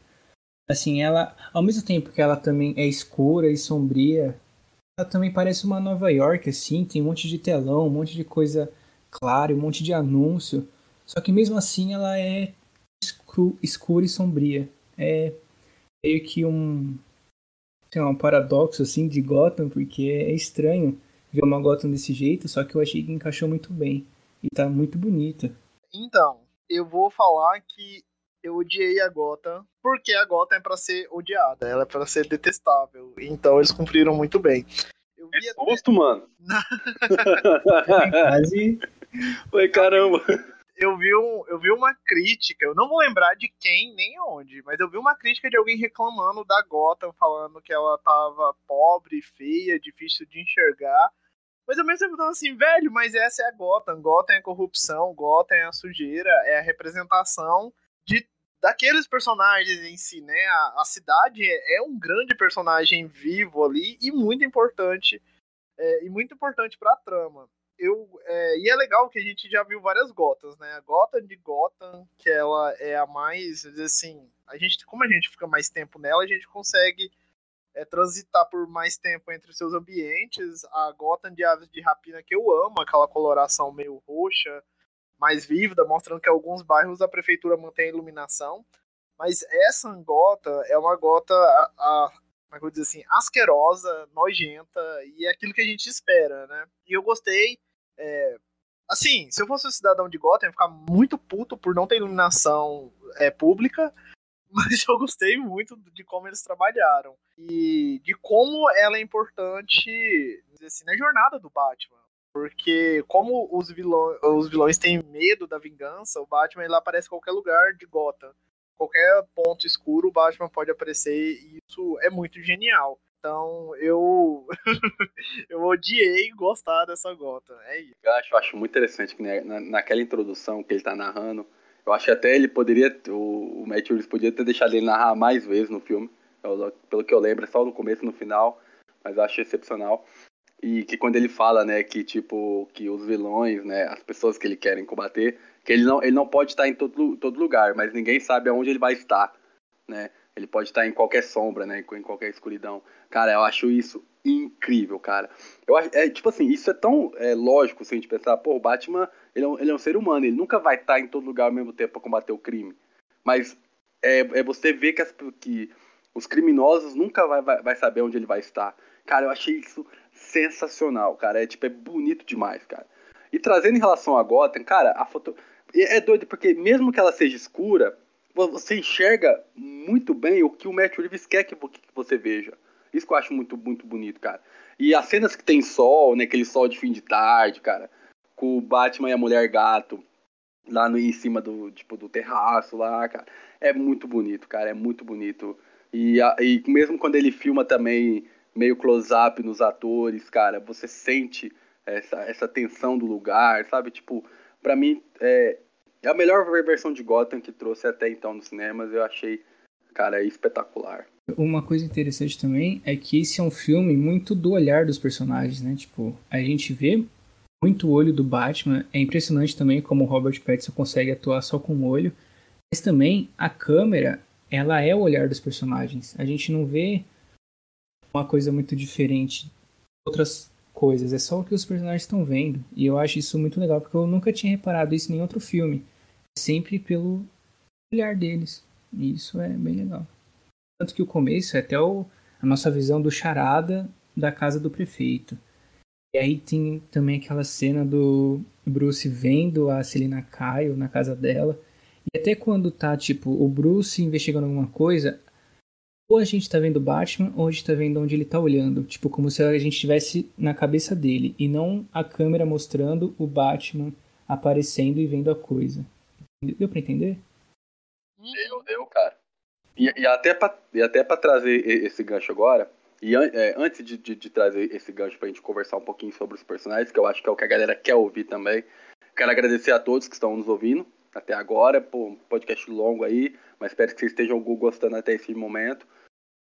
Assim, ela, ao mesmo tempo que ela também é escura e sombria, ela também parece uma Nova York, assim, tem um monte de telão, um monte de coisa clara, um monte de anúncio. Só que mesmo assim ela é escura, escura e sombria. É meio que um, tem um paradoxo assim de Gotham, porque é estranho ver uma Gotham desse jeito, só que eu achei que encaixou muito bem. E tá muito bonita. Então, eu vou falar que eu odiei a Gotham, porque a Gotham é pra ser odiada, ela é pra ser detestável. Então eles cumpriram muito bem. Eu vi que susto, mano. Quase. Caramba. Eu vi, um, eu vi uma crítica, eu não vou lembrar de quem nem onde, mas eu vi uma crítica de alguém reclamando da Gotham, falando que ela tava pobre, feia, difícil de enxergar. Mas ao mesmo tempo tava assim, velho, mas essa é a Gotham. Gotham é a corrupção, Gotham é a sujeira, é a representação de daqueles personagens em si, né? A, a cidade é, é, um grande personagem vivo ali e muito importante é, e muito importante para a trama. Eu, é, e é legal que a gente já viu várias Gothams, né? A Gotham de Gotham, que ela é a mais, assim, a gente, como a gente fica mais tempo nela, a gente consegue é, transitar por mais tempo entre seus ambientes. A Gotham de Aves de Rapina, que eu amo, aquela coloração meio roxa, mais vívida, mostrando que alguns bairros a prefeitura mantém a iluminação. Mas essa gota é uma gota, a, a, como é eu dizer assim, asquerosa, nojenta, e é aquilo que a gente espera, né? E eu gostei. É, assim, se eu fosse um cidadão de Gotham, eu ia ficar muito puto por não ter iluminação é, pública, mas eu gostei muito de como eles trabalharam e de como ela é importante assim, na jornada do Batman. Porque como os vilões, os vilões têm medo da vingança, o Batman ele aparece em qualquer lugar de Gotham. Qualquer ponto escuro, o Batman pode aparecer e isso é muito genial. Então eu eu odiei gostar dessa Gotham. É isso. Eu acho, eu acho muito interessante que né, naquela introdução que ele tá narrando, eu acho que até ele poderia, o, o Matt Reeves podia ter deixado ele narrar mais vezes no filme. Eu, pelo que eu lembro, é só no começo e no final, mas acho excepcional. E que quando ele fala, né, que tipo, que os vilões, né, as pessoas que ele querem combater, que ele não, ele não pode estar em todo, todo lugar, mas ninguém sabe aonde ele vai estar, né? Ele pode estar em qualquer sombra, né, em qualquer escuridão. Cara, eu acho isso incrível, cara. Eu acho, é, tipo assim, isso é tão é, lógico se a gente pensar, pô, o Batman, ele é, um, ele é um ser humano, ele nunca vai estar em todo lugar ao mesmo tempo para combater o crime. Mas é, é você ver que, que os criminosos nunca vai, vai, vai saber onde ele vai estar. Cara, eu achei isso sensacional, cara. É tipo, é bonito demais, cara. E trazendo em relação a Gotham, cara, a foto. É doido, porque mesmo que ela seja escura, você enxerga muito bem o que o Matt Reeves quer que você veja. Isso que eu acho muito, muito bonito, cara. E as cenas que tem sol, né? Aquele sol de fim de tarde, cara. Com o Batman e a Mulher Gato. lá no, em cima do, tipo, do terraço lá, cara. É muito bonito, cara, é muito bonito. E, e mesmo quando ele filma também meio close-up nos atores, cara, você sente essa, essa tensão do lugar, sabe? Tipo, para mim, é, é a melhor versão de Gotham que trouxe até então nos cinemas. Eu achei, cara, espetacular. Uma coisa interessante também é que esse é um filme muito do olhar dos personagens, né? Tipo, a gente vê muito o olho do Batman. É impressionante também como o Robert Pattinson consegue atuar só com o olho. Mas também a câmera, ela é o olhar dos personagens. A gente não vê uma coisa muito diferente de outras coisas. É só o que os personagens estão vendo. E eu acho isso muito legal, porque eu nunca tinha reparado isso em outro filme. Sempre pelo olhar deles. E isso é bem legal. Tanto que o começo é até o, a nossa visão do charada da casa do prefeito. E aí tem também aquela cena do Bruce vendo a Selina Kyle na casa dela. E até quando tá, tipo, o Bruce investigando alguma coisa, ou a gente tá vendo o Batman, ou a gente tá vendo onde ele tá olhando. Tipo, como se a gente estivesse na cabeça dele, e não a câmera mostrando o Batman aparecendo e vendo a coisa. Deu pra entender? Deu, deu, cara. E, e até pra trazer esse gancho agora, e é, antes de, de, de, trazer esse gancho pra gente conversar um pouquinho sobre os personagens, que eu acho que é o que a galera quer ouvir também, quero agradecer a todos que estão nos ouvindo até agora, pô, um podcast longo aí, mas espero que vocês estejam gostando até esse momento.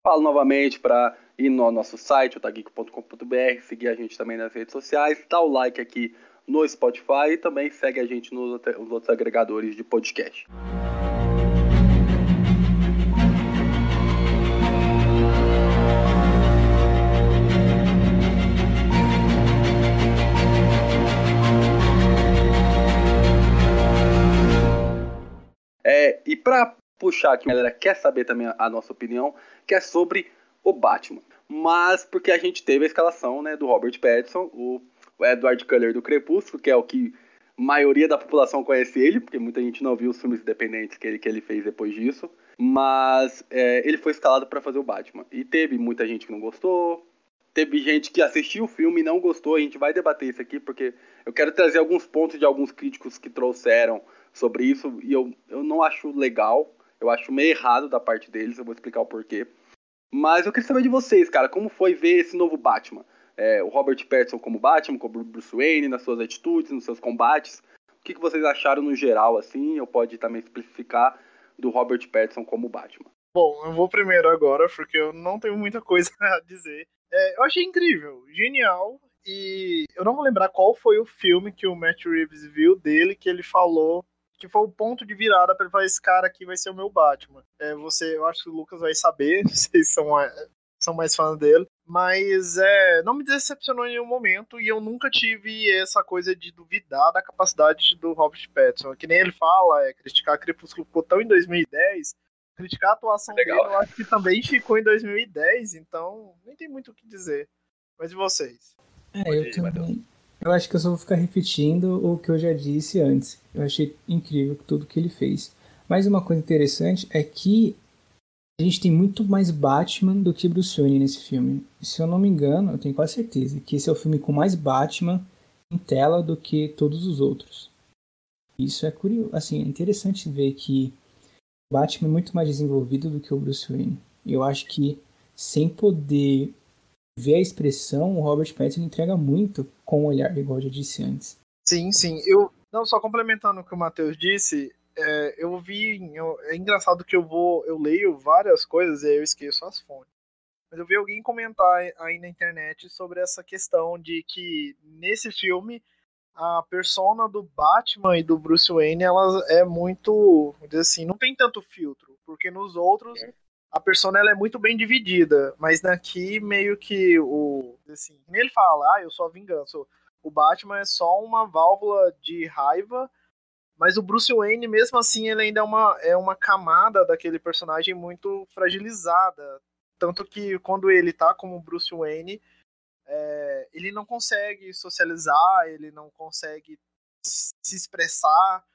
Falo novamente para ir no nosso site, otageek.com.br, seguir a gente também nas redes sociais, dá o like aqui no Spotify e também segue a gente nos outros agregadores de podcast. É, e para puxar aqui, a galera quer saber também a nossa opinião, que é sobre o Batman. Mas porque a gente teve a escalação né, do Robert Pattinson, o, Edward Cullen do Crepúsculo, que é o que a maioria da população conhece ele, porque muita gente não viu os filmes independentes que ele, que ele fez depois disso. Mas é, ele foi escalado para fazer o Batman. E teve muita gente que não gostou, teve gente que assistiu o filme e não gostou. A gente vai debater isso aqui, porque eu quero trazer alguns pontos de alguns críticos que trouxeram sobre isso e eu, eu não acho legal, eu acho meio errado da parte deles, eu vou explicar o porquê. Mas eu queria saber de vocês, cara, como foi ver esse novo Batman? É, o Robert Pattinson como Batman, como Bruce Wayne, nas suas atitudes, nos seus combates. O que, que vocês acharam no geral, assim? Eu pode também especificar do Robert Pattinson como Batman. Bom, eu vou primeiro agora, porque eu não tenho muita coisa a dizer. É, eu achei incrível, genial, e eu não vou lembrar qual foi o filme que o Matt Reeves viu dele que ele falou que foi o ponto de virada para ele falar: esse cara aqui vai ser o meu Batman. É, você, eu acho que o Lucas vai saber, vocês são, são mais fãs dele. Mas é, não me decepcionou em nenhum momento e eu nunca tive essa coisa de duvidar da capacidade do Robert Pattinson. Que nem ele fala, é, criticar Crepúsculo ficou tão em 2010, criticar a atuação Legal. dele eu acho que também ficou em 2010, então nem tem muito o que dizer. Mas e vocês? É, eu também. Eu acho que eu só vou ficar repetindo o que eu já disse antes. Eu achei incrível tudo que ele fez. Mas uma coisa interessante é que a gente tem muito mais Batman do que Bruce Wayne nesse filme. Se eu não me engano, eu tenho quase certeza que esse é o filme com mais Batman em tela do que todos os outros. Isso é curioso, assim, é interessante ver que Batman é muito mais desenvolvido do que o Bruce Wayne. Eu acho que sem poder ver a expressão, o Robert Pattinson entrega muito com o olhar, igual eu já disse antes. Sim, sim. Eu não só complementando o que o Matheus disse, é, eu vi, eu, é engraçado que eu vou, eu leio várias coisas e aí eu esqueço as fontes. Mas eu vi alguém comentar aí na internet sobre essa questão de que nesse filme a persona do Batman e do Bruce Wayne ela é muito, assim, não tem tanto filtro, porque nos outros é a persona ela é muito bem dividida, mas daqui meio que o assim, ele fala, ah, eu sou a vingança. O Batman é só uma válvula de raiva, mas o Bruce Wayne mesmo assim ele ainda é uma é uma camada daquele personagem muito fragilizada, tanto que quando ele tá como Bruce Wayne, é, ele não consegue socializar, ele não consegue se expressar,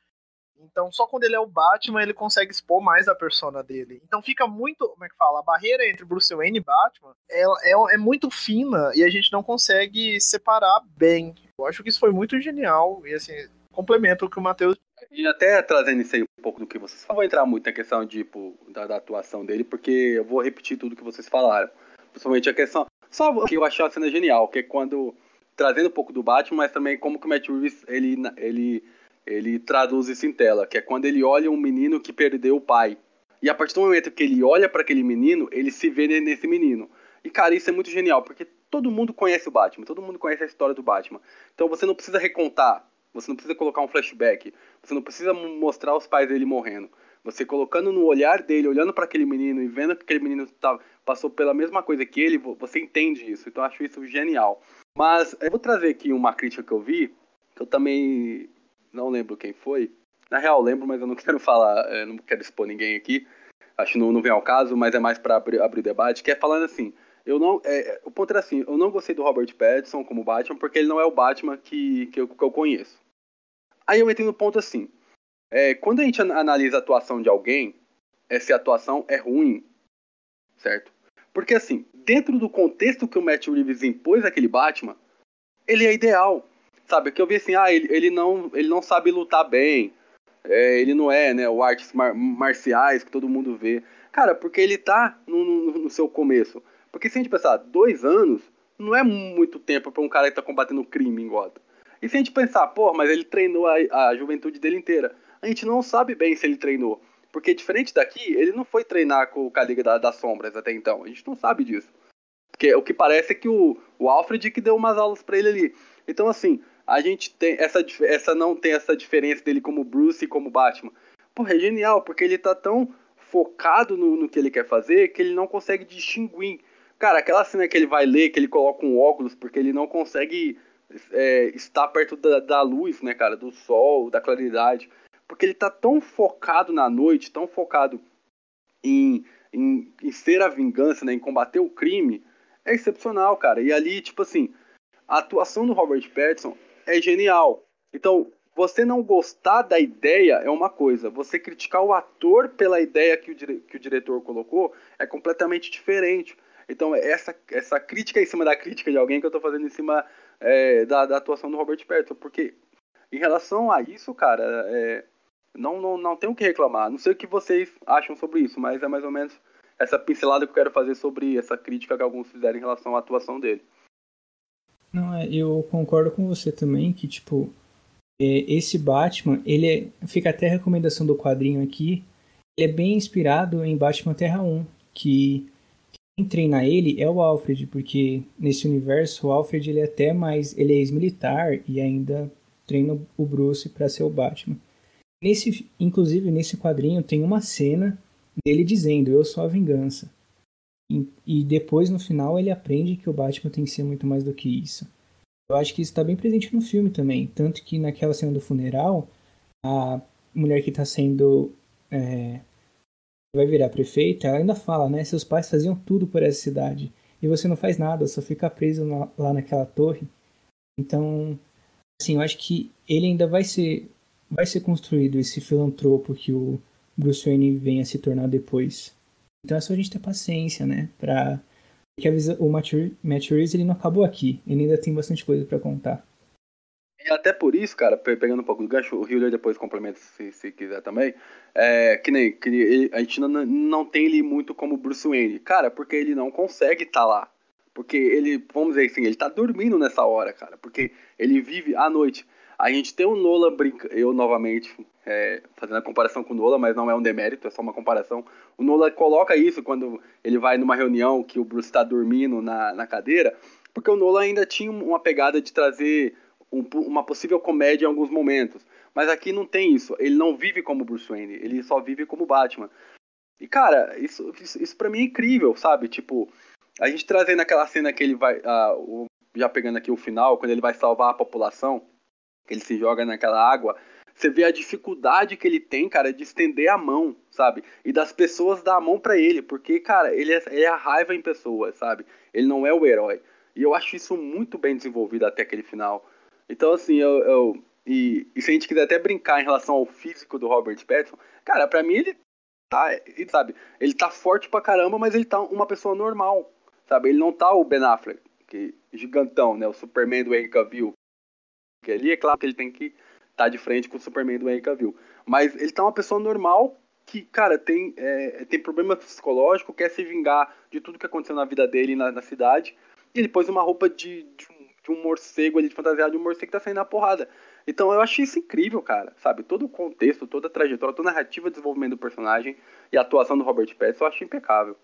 então, só quando ele é o Batman, ele consegue expor mais a persona dele. Então, fica muito. Como é que fala? A barreira entre Bruce Wayne e Batman é, é, é muito fina e a gente não consegue separar bem. Eu acho que isso foi muito genial e, assim, complementa o que o Matheus. E até trazendo isso aí um pouco do que vocês falaram, vou entrar muito na questão tipo, da, da, atuação dele, porque eu vou repetir tudo que vocês falaram. Principalmente a questão. Só que eu achei a cena genial, que é quando. Trazendo um pouco do Batman, mas também como que o Matt Reeves ele, ele, ele traduz isso em tela, que é quando ele olha um menino que perdeu o pai. E a partir do momento que ele olha para aquele menino, ele se vê nesse menino. E, cara, isso é muito genial, porque todo mundo conhece o Batman, todo mundo conhece a história do Batman. Então você não precisa recontar você não precisa colocar um flashback. Você não precisa mostrar os pais dele morrendo. Você colocando no olhar dele, olhando para aquele menino e vendo que aquele menino tá, passou pela mesma coisa que ele, você entende isso. Então eu acho isso genial. Mas eu vou trazer aqui uma crítica que eu vi, que eu também não lembro quem foi. Na real, lembro, mas eu não quero falar, eh, não quero expor ninguém aqui. Acho que não, não vem ao caso, mas é mais para abrir, abrir debate, que é falando assim. Eu não, é, o ponto era assim, eu não gostei do Robert Pattinson como Batman porque ele não é o Batman que, que, eu, que eu conheço. Aí eu entrei no ponto assim. É, quando a gente analisa a atuação de alguém, é se a atuação é ruim, certo? Porque assim, dentro do contexto que o Matt Reeves impôs aquele Batman, ele é ideal, sabe? Que eu vi assim, ah, ele, ele, não, ele não sabe lutar bem, é, ele não é, né, o artes mar marciais que todo mundo vê. Cara, porque ele tá no, no, no, seu começo. Porque se a gente pensar, dois anos não é muito tempo para um cara que tá combatendo crime em Gotham. E se a gente pensar, pô, mas ele treinou a, a juventude dele inteira. A gente não sabe bem se ele treinou. Porque diferente daqui, ele não foi treinar com, com a Liga da, das Sombras até então. A gente não sabe disso. Porque o que parece é que o, o Alfred que deu umas aulas para ele ali. Então, assim, a gente tem essa, essa não tem essa diferença dele como Bruce e como Batman. Porra, é genial, porque ele tá tão focado no, no que ele quer fazer que ele não consegue distinguir. Cara, aquela cena que ele vai ler, que ele coloca um óculos, porque ele não consegue é, estar perto da, da, luz, né, cara, do sol, da claridade, porque ele tá tão focado na noite, tão focado em, em, em ser a vingança, né, em combater o crime, é excepcional, cara. E ali, tipo assim, a atuação do Robert Pattinson é genial. Então, você não gostar da ideia é uma coisa, você criticar o ator pela ideia que o, dire que o diretor colocou é completamente diferente. Então, essa, essa crítica em cima da crítica de alguém que eu tô fazendo em cima é, da, da, atuação do Robert Pattinson, porque em relação a isso, cara, é, não, não, não tem o que reclamar. Não sei o que vocês acham sobre isso, mas é mais ou menos essa pincelada que eu quero fazer sobre essa crítica que alguns fizeram em relação à atuação dele. Não, é, eu concordo com você também que, tipo, é, esse Batman, ele é, fica até a recomendação do quadrinho aqui, ele é bem inspirado em Batman Terra 1, que quem treina ele é o Alfred, porque nesse universo o Alfred ele é até mais, ele é ex-militar e ainda treina o Bruce para ser o Batman. Nesse, inclusive nesse quadrinho tem uma cena dele dizendo eu sou a vingança. E, e depois no final ele aprende que o Batman tem que ser muito mais do que isso. Eu acho que isso está bem presente no filme também, tanto que naquela cena do funeral a mulher que está sendo é, vai virar prefeita, ela ainda fala, né? Seus pais faziam tudo por essa cidade e você não faz nada, só fica preso na, lá naquela torre. Então, assim, eu acho que ele ainda vai ser vai ser construído esse filantropo que o Bruce Wayne venha a se tornar depois. Então é só a gente ter paciência, né? Pra... Porque o Reeves ele não acabou aqui, ele ainda tem bastante coisa para contar. E até por isso, cara, pegando um pouco do gancho, o Hiller depois complementa se, se quiser também, é, que nem que ele, a gente não, não tem ele muito como Bruce Wayne. Cara, porque ele não consegue estar tá lá. Porque ele, vamos dizer assim, ele tá dormindo nessa hora, cara. Porque ele vive à noite. A gente tem o Nola brinca, eu novamente é, fazendo a comparação com o Nola, mas não é um demérito, é só uma comparação. O Nola coloca isso quando ele vai numa reunião que o Bruce está dormindo na, na cadeira, porque o Nola ainda tinha uma pegada de trazer um, uma possível comédia em alguns momentos. Mas aqui não tem isso. Ele não vive como Bruce Wayne, ele só vive como Batman. E cara, isso, isso, isso pra mim é incrível, sabe? Tipo, a gente trazendo aquela cena que ele vai. O, já pegando aqui o final, quando ele vai salvar a população, ele se joga naquela água. Você vê a dificuldade que ele tem, cara, de estender a mão, sabe? E das pessoas dar a mão para ele, porque, cara, ele é, ele é a raiva em pessoa, sabe? Ele não é o herói. E eu acho isso muito bem desenvolvido até aquele final. Então, assim, eu, eu e, e, se a gente quiser até brincar em relação ao físico do Robert Pattinson, cara, pra mim ele tá, sabe, ele tá forte pra caramba, mas ele tá uma pessoa normal, sabe? Ele não tá o Ben Affleck, que gigantão, né? O Superman do Henry Cavill. Que ali é claro que ele tem que tá de frente com o Superman do Henry Cavill. Mas ele tá uma pessoa normal que, cara, tem, é, tem problema psicológico, quer se vingar de tudo que aconteceu na vida dele na, na cidade. E ele pôs uma roupa de, de, um, de um morcego ali, de fantasiado de um morcego que tá saindo na porrada. Então eu achei isso incrível, cara. Sabe? Todo o contexto, toda a trajetória, toda a narrativa de desenvolvimento do personagem e a atuação do Robert Pattinson eu achei impecável.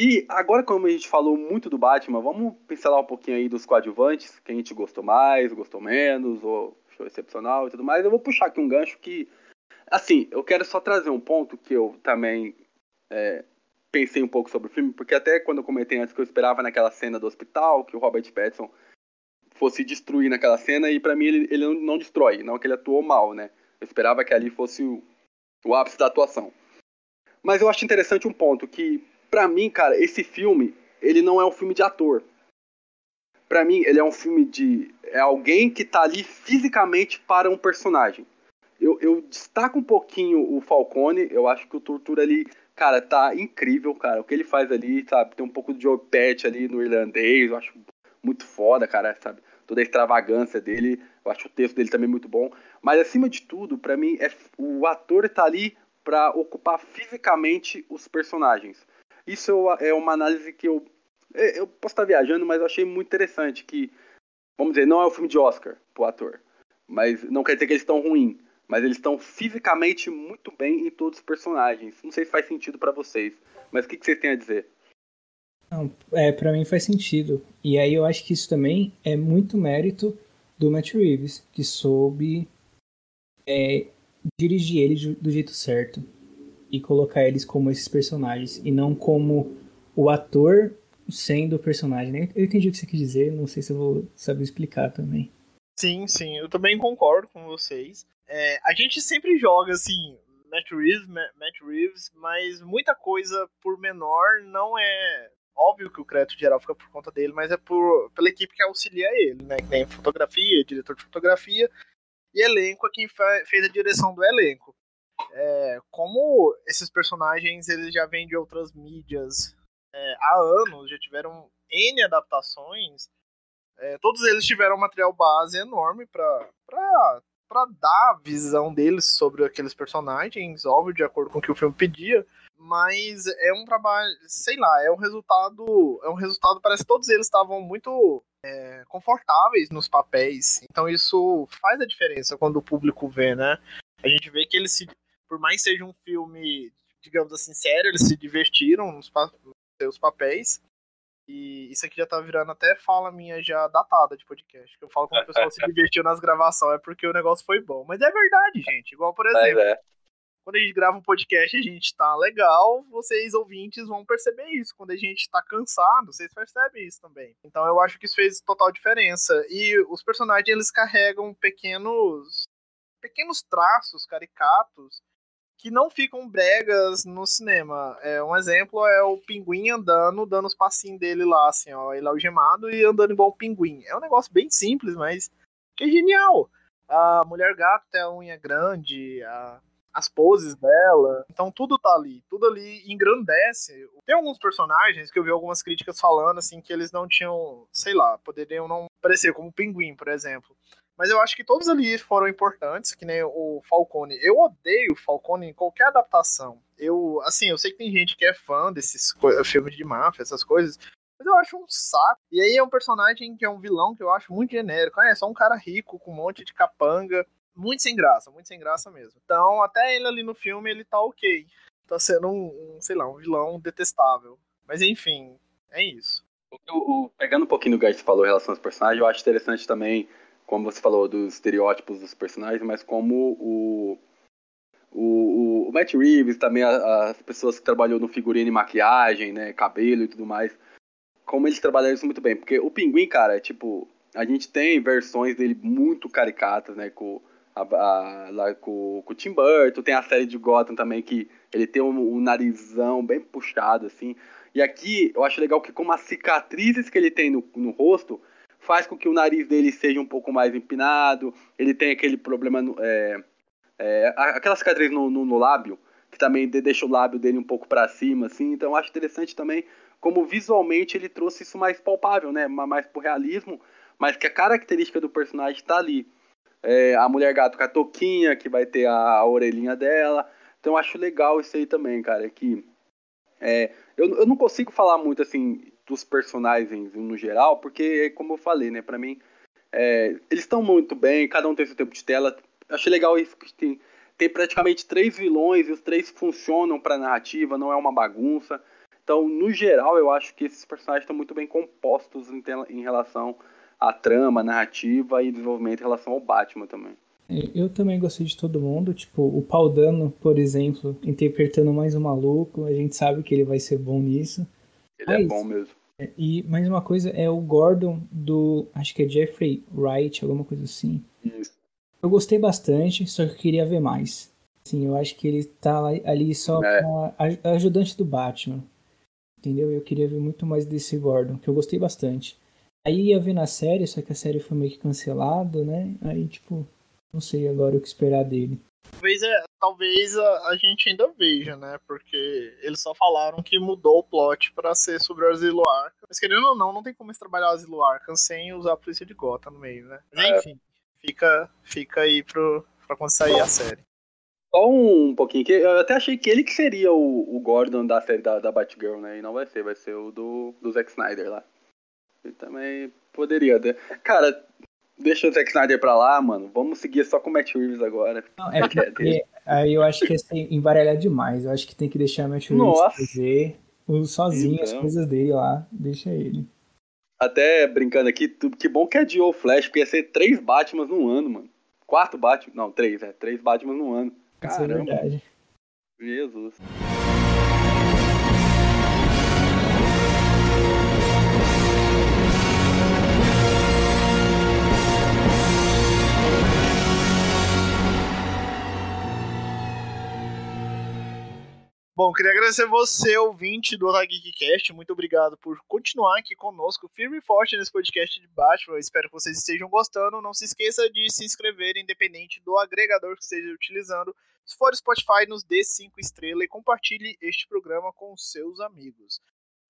E agora, como a gente falou muito do Batman, vamos pincelar um pouquinho aí dos coadjuvantes, que a gente gostou mais, gostou menos, ou achou excepcional e tudo mais. Eu vou puxar aqui um gancho que, assim, eu quero só trazer um ponto que eu também é, pensei um pouco sobre o filme, porque até quando eu comentei antes que eu esperava naquela cena do hospital, que o Robert Pattinson fosse destruir naquela cena, e para mim ele, ele não, não, destrói, não que ele atuou mal, né? Eu esperava que ali fosse o, o ápice da atuação. Mas eu acho interessante um ponto que para mim, cara, esse filme, ele não é um filme de ator. Para mim, ele é um filme de é alguém que tá ali fisicamente para um personagem. Eu, eu destaco um pouquinho o Falcone, eu acho que o Tortura ali, cara, tá incrível, cara. O que ele faz ali, sabe? Tem um pouco de Joe Pet ali no irlandês, eu acho muito foda, cara, sabe? Toda a extravagância dele, eu acho o texto dele também muito bom. Mas acima de tudo, para mim, é o ator tá ali para ocupar fisicamente os personagens. Isso é uma análise que eu. É, eu posso estar viajando, mas eu achei muito interessante. Que, vamos dizer, não é um filme de Oscar pro ator. Mas não quer dizer que eles estão ruins. Mas eles estão fisicamente muito bem em todos os personagens. Não sei se faz sentido para vocês. Mas o que, que vocês têm a dizer? Não, é, para mim faz sentido. E aí eu acho que isso também é muito mérito do Matt Reeves, que soube é, dirigir ele do jeito certo e colocar eles como esses personagens e não como o ator sendo o personagem. Eu entendi o que você quis dizer, não sei se eu vou saber explicar também. Sim, sim, eu também concordo com vocês. É, a gente sempre joga assim, Matt Reeves, Matt Reeves, mas muita coisa por menor não é. Óbvio que o crédito geral fica por conta dele, mas é por, pela equipe que auxilia ele, né? Que tem fotografia, diretor de fotografia e elenco é quem fez a direção do elenco é, como esses personagens eles já vêm de outras mídias é, há anos, já tiveram N adaptações, é, todos eles tiveram um material base enorme para dar a visão deles sobre aqueles personagens, óbvio, de acordo com o que o filme pedia, mas é um trabalho, sei lá, é um resultado, é um resultado, parece que todos eles estavam muito é, confortáveis nos papéis, então isso faz a diferença quando o público vê, né? A gente vê que eles se por mais seja um filme, digamos assim, sério, eles se divertiram nos, pa nos seus papéis. E isso aqui já tá virando até fala minha já datada de podcast. Que eu falo quando o pessoal se divertiu nas gravações é porque o negócio foi bom. Mas é verdade, gente. Igual, por exemplo, é. quando a gente grava um podcast a gente tá legal, vocês ouvintes vão perceber isso. Quando a gente tá cansado, vocês percebem isso também. Então eu acho que isso fez total diferença. E os personagens, eles carregam pequenos pequenos traços caricatos que não ficam bregas no cinema. É, um exemplo é o pinguim andando, dando os passinhos dele lá, assim, ó, ele é algemado e andando igual um pinguim. É um negócio bem simples, mas que é genial. A mulher gato tem a unha grande, a, as poses dela. Então tudo tá ali, tudo ali engrandece. Tem alguns personagens que eu vi algumas críticas falando assim que eles não tinham, sei lá, poderiam não parecer como o pinguim, por exemplo. Mas eu acho que todos ali foram importantes, que nem o Falcone. Eu odeio o Falcone em qualquer adaptação. Eu, assim, eu sei que tem gente que é fã desses filmes de máfia, essas coisas, mas eu acho um saco. E aí é um personagem que é um vilão que eu acho muito genérico. Ah, é só um cara rico com um monte de capanga. Muito sem graça, muito sem graça mesmo. Então, até ele ali no filme, ele tá ok. Tá sendo um, um sei lá, um vilão detestável. Mas enfim, é isso. O, pegando um pouquinho do que a gente falou em relação aos personagens, eu acho interessante também como você falou, dos estereótipos dos personagens, mas como o, o, o Matt Reeves, também as pessoas que trabalhou no figurino e maquiagem, né, cabelo e tudo mais, como eles trabalharam isso muito bem. Porque o Pinguim, cara, é tipo, a gente tem versões dele muito caricatas, né, com, a, a, lá, com, com o Tim Burton, tem a série de Gotham também, que ele tem um, um narizão bem puxado, assim. E aqui, eu acho legal que com as cicatrizes que ele tem no, no rosto, faz com que o nariz dele seja um pouco mais empinado, ele tem aquele problema, é, é, aquela cicatriz no, no, no, lábio, que também deixa o lábio dele um pouco para cima, assim, então eu acho interessante também como visualmente ele trouxe isso mais palpável, né, mais pro realismo, mas que a característica do personagem está ali. É, a mulher gato com a toquinha, que vai ter a, a, orelhinha dela, então eu acho legal isso aí também, cara, que é, eu, eu não consigo falar muito, assim, dos personagens no geral, porque, como eu falei, né, para mim, é, eles estão muito bem, cada um tem seu tempo de tela. Achei legal isso que tem, tem praticamente três vilões e os três funcionam para narrativa, não é uma bagunça. Então, no geral, eu acho que esses personagens estão muito bem compostos em, em relação à trama, narrativa e desenvolvimento em relação ao Batman também. É, eu também gostei de todo mundo, tipo, o Paul Dano, por exemplo, interpretando mais um maluco, a gente sabe que ele vai ser bom nisso. Ele é Mas, é bom mesmo. E mais uma coisa é o Gordon do. Acho que é Jeffrey Wright, alguma coisa assim. Isso. Eu gostei bastante, só que eu queria ver mais. Sim, eu acho que ele tá ali só é. pra ajudante do Batman. Entendeu? Eu queria ver muito mais desse Gordon, que eu gostei bastante. Aí ia ver na série, só que a série foi meio que cancelada, né? Aí, tipo, não sei agora o que esperar dele. Talvez, é, talvez a, a, gente ainda veja, né? Porque eles só falaram que mudou o plot para ser sobre o Asilo Arkham. Mas querendo ou não, não tem como trabalhar o Asilo Arkham sem usar a polícia de Gotham no meio, né? É. enfim, fica, fica aí pro, pra quando sair a série. Só um pouquinho, que eu até achei que ele que seria o, o Gordon da série da, da Batgirl, né? E não vai ser, vai ser o do, do Zack Snyder lá. Ele também poderia. Né? Cara, Deixa o Zack Snyder pra lá, mano. Vamos seguir só com o Matt Reeves agora. Não, é porque aí eu acho que é embaralhar demais. Eu acho que tem que deixar o Matt Reeves Nossa. fazer sozinho então. as coisas dele lá. Deixa ele. Até brincando aqui, que bom que adiou o Flash, porque ia ser três Batmans no ano, mano. Quatro Batman. Não, três, é. Três Batmans no ano. Caramba. Isso é verdade. Jesus. Bom, queria agradecer você, ouvinte do Geekcast. Muito obrigado por continuar aqui conosco, firme e forte nesse podcast de. Eu espero que vocês estejam gostando. Não se esqueça de se inscrever, independente do agregador que esteja utilizando. Se for Spotify, nos dê 5 estrelas e compartilhe este programa com seus amigos.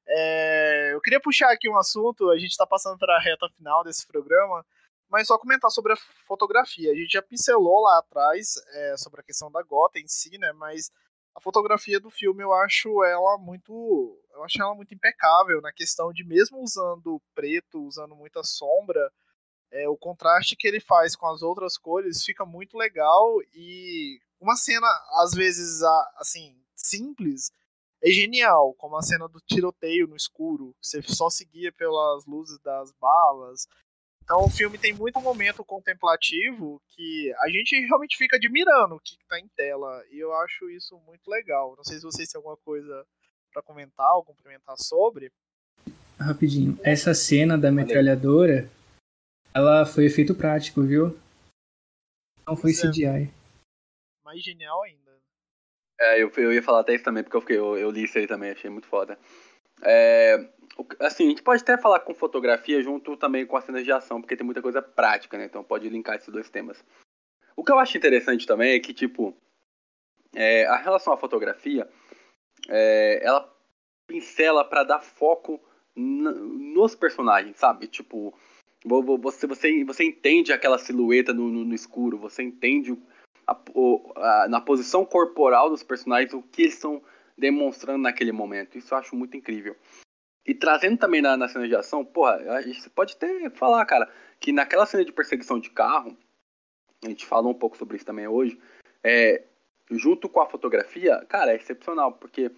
É... eu queria puxar aqui um assunto, a gente está passando para a reta final desse programa, mas só comentar sobre a fotografia. A gente já pincelou lá atrás é, sobre a questão da gota em si, né? Mas a fotografia do filme eu acho ela muito eu acho ela muito impecável na questão de mesmo usando preto usando muita sombra é, o contraste que ele faz com as outras cores fica muito legal e uma cena às vezes assim simples é genial como a cena do tiroteio no escuro você só seguia pelas luzes das balas então o filme tem muito momento contemplativo que a gente realmente fica admirando o que está em tela. E eu acho isso muito legal. Não sei se vocês têm alguma coisa para comentar ou complementar sobre. Rapidinho. Essa cena da metralhadora, ela foi efeito prático, viu? Não foi CGI. É mais genial ainda. É, eu, eu ia falar até isso também, porque eu, fiquei, eu, eu li isso aí também, achei muito foda. É, assim, a gente pode até falar com fotografia junto também com as cenas de ação, porque tem muita coisa prática, né? Então pode linkar esses dois temas. O que eu acho interessante também é que, tipo, é, a relação à fotografia, é, ela pincela para dar foco nos personagens, sabe? Tipo, você, você, você entende aquela silhueta no, no, no escuro, você entende a, a, na posição corporal dos personagens o que eles estão demonstrando naquele momento. Isso eu acho muito incrível. E trazendo também na, na cena de ação, porra, você pode até falar, cara, que naquela cena de perseguição de carro, a gente falou um pouco sobre isso também hoje, é, junto com a fotografia, cara, é excepcional, porque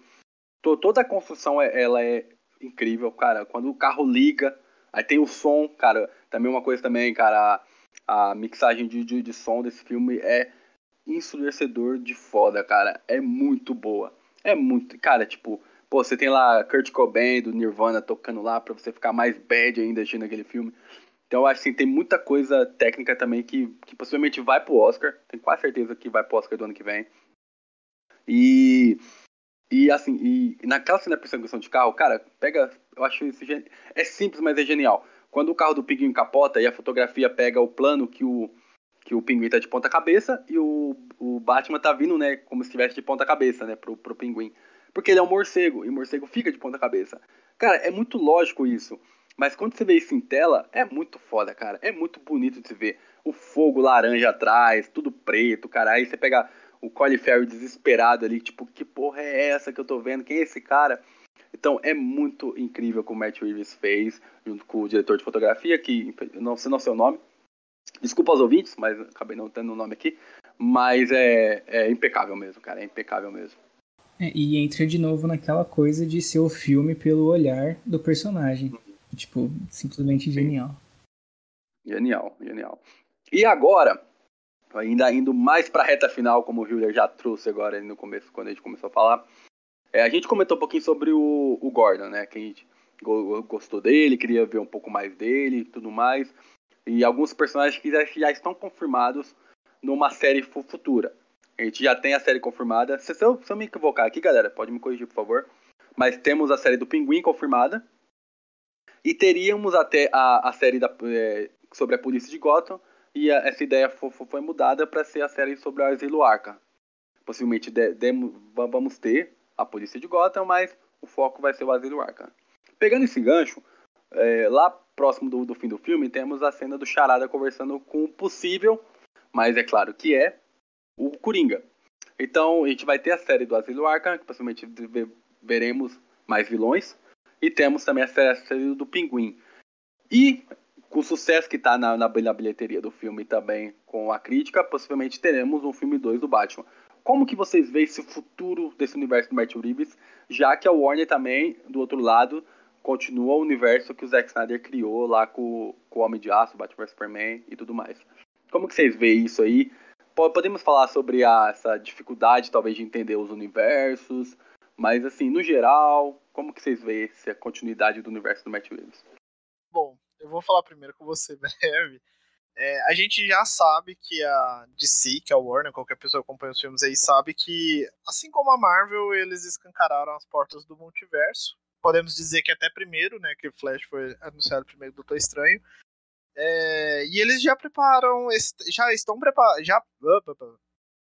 to, toda a construção é, ela é incrível, cara. Quando o carro liga, aí tem o som, cara, também uma coisa também, cara, a, a mixagem de, de, de som desse filme é ensurdecedor de foda, cara. É muito boa. É muito, cara, tipo, Pô, você tem lá Kurt Cobain do Nirvana tocando lá pra você ficar mais bad ainda assistindo aquele filme. Então, acho assim, tem muita coisa técnica também que, que possivelmente vai pro Oscar. Tenho quase certeza que vai pro Oscar do ano que vem. E. E assim, e naquela cena da perseguição de carro, cara, pega. Eu acho isso. É simples, mas é genial. quando o carro do pinguim capota e a fotografia pega o plano que o, que o pinguim tá de ponta cabeça e o, o Batman tá vindo, né, como se estivesse de ponta cabeça, né, pro, pro pinguim. Porque ele é um morcego, e o morcego fica de ponta cabeça. Cara, é muito lógico isso. Mas quando você vê isso em tela, é muito foda, cara. É muito bonito de se ver. O fogo laranja atrás, tudo preto, cara. Aí você pega o Colin Farrell desesperado ali, tipo, que porra é essa que eu tô vendo? Quem é esse cara? Então é muito incrível o que o Matt Reeves fez, junto com o diretor de fotografia, que não sei não sei o nome. Desculpa aos ouvintes, mas acabei não tendo o nome aqui. Mas é, é impecável mesmo, cara. É impecável mesmo. É, e entra de novo naquela coisa de ser o filme pelo olhar do personagem. Tipo, simplesmente genial. Genial, genial. E agora, ainda indo mais pra reta final, como o Julia já trouxe agora no começo, quando a gente começou a falar. É, a gente comentou um pouquinho sobre o, o Gordon, né? Que a gente gostou dele, queria ver um pouco mais dele e tudo mais. E alguns personagens que já, já estão confirmados numa série futura. A gente já tem a série confirmada. Se, se, eu, se eu me equivocar aqui, galera, pode me corrigir, por favor. Mas temos a série do Pinguim confirmada. E teríamos até a, a série da, é, sobre a polícia de Gotham. E a, essa ideia foi, foi mudada para ser a série sobre o Asilo Arca. Possivelmente de, de, vamos ter a polícia de Gotham, mas o foco vai ser o Asilo Arca. Pegando esse gancho, é, lá próximo do, do, fim do filme, temos a cena do Charada conversando com o possível, mas é claro que é, o Coringa. Então a gente vai ter a série do Asilo Arca, que possivelmente veremos mais vilões. E temos também a série do Pinguim. E com o sucesso que está na, na, bilheteria do filme também com a crítica, possivelmente teremos um filme 2 do Batman. Como que vocês veem esse futuro desse universo do Matt Reeves, já que a Warner também, do outro lado, continua o universo que o Zack Snyder criou lá com, com o Homem de Aço, Batman vs Superman e tudo mais. Como que vocês veem isso aí? Podemos falar sobre a, essa dificuldade, talvez, de entender os universos, mas, assim, no geral, como que vocês veem essa continuidade do universo do Matt Reeves? Bom, eu vou falar primeiro com você, breve. É, a gente já sabe que a DC, que é a Warner, qualquer pessoa que acompanha os filmes aí, sabe que, assim como a Marvel, eles escancararam as portas do multiverso. Podemos dizer que até primeiro, né, que Flash foi anunciado primeiro do Doutor Estranho. É, e eles já preparam, já estão preparados, já